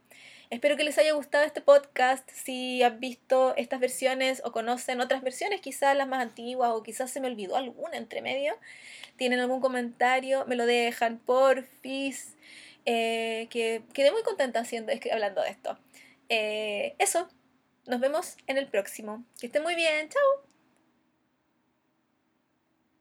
Espero que les haya gustado este podcast. Si han visto estas versiones o conocen otras versiones, quizás las más antiguas o quizás se me olvidó alguna entre medio, tienen algún comentario, me lo dejan, porfis. Eh, que quedé muy contenta haciendo, hablando de esto. Eh, eso, nos vemos en el próximo. Que estén muy bien, chao.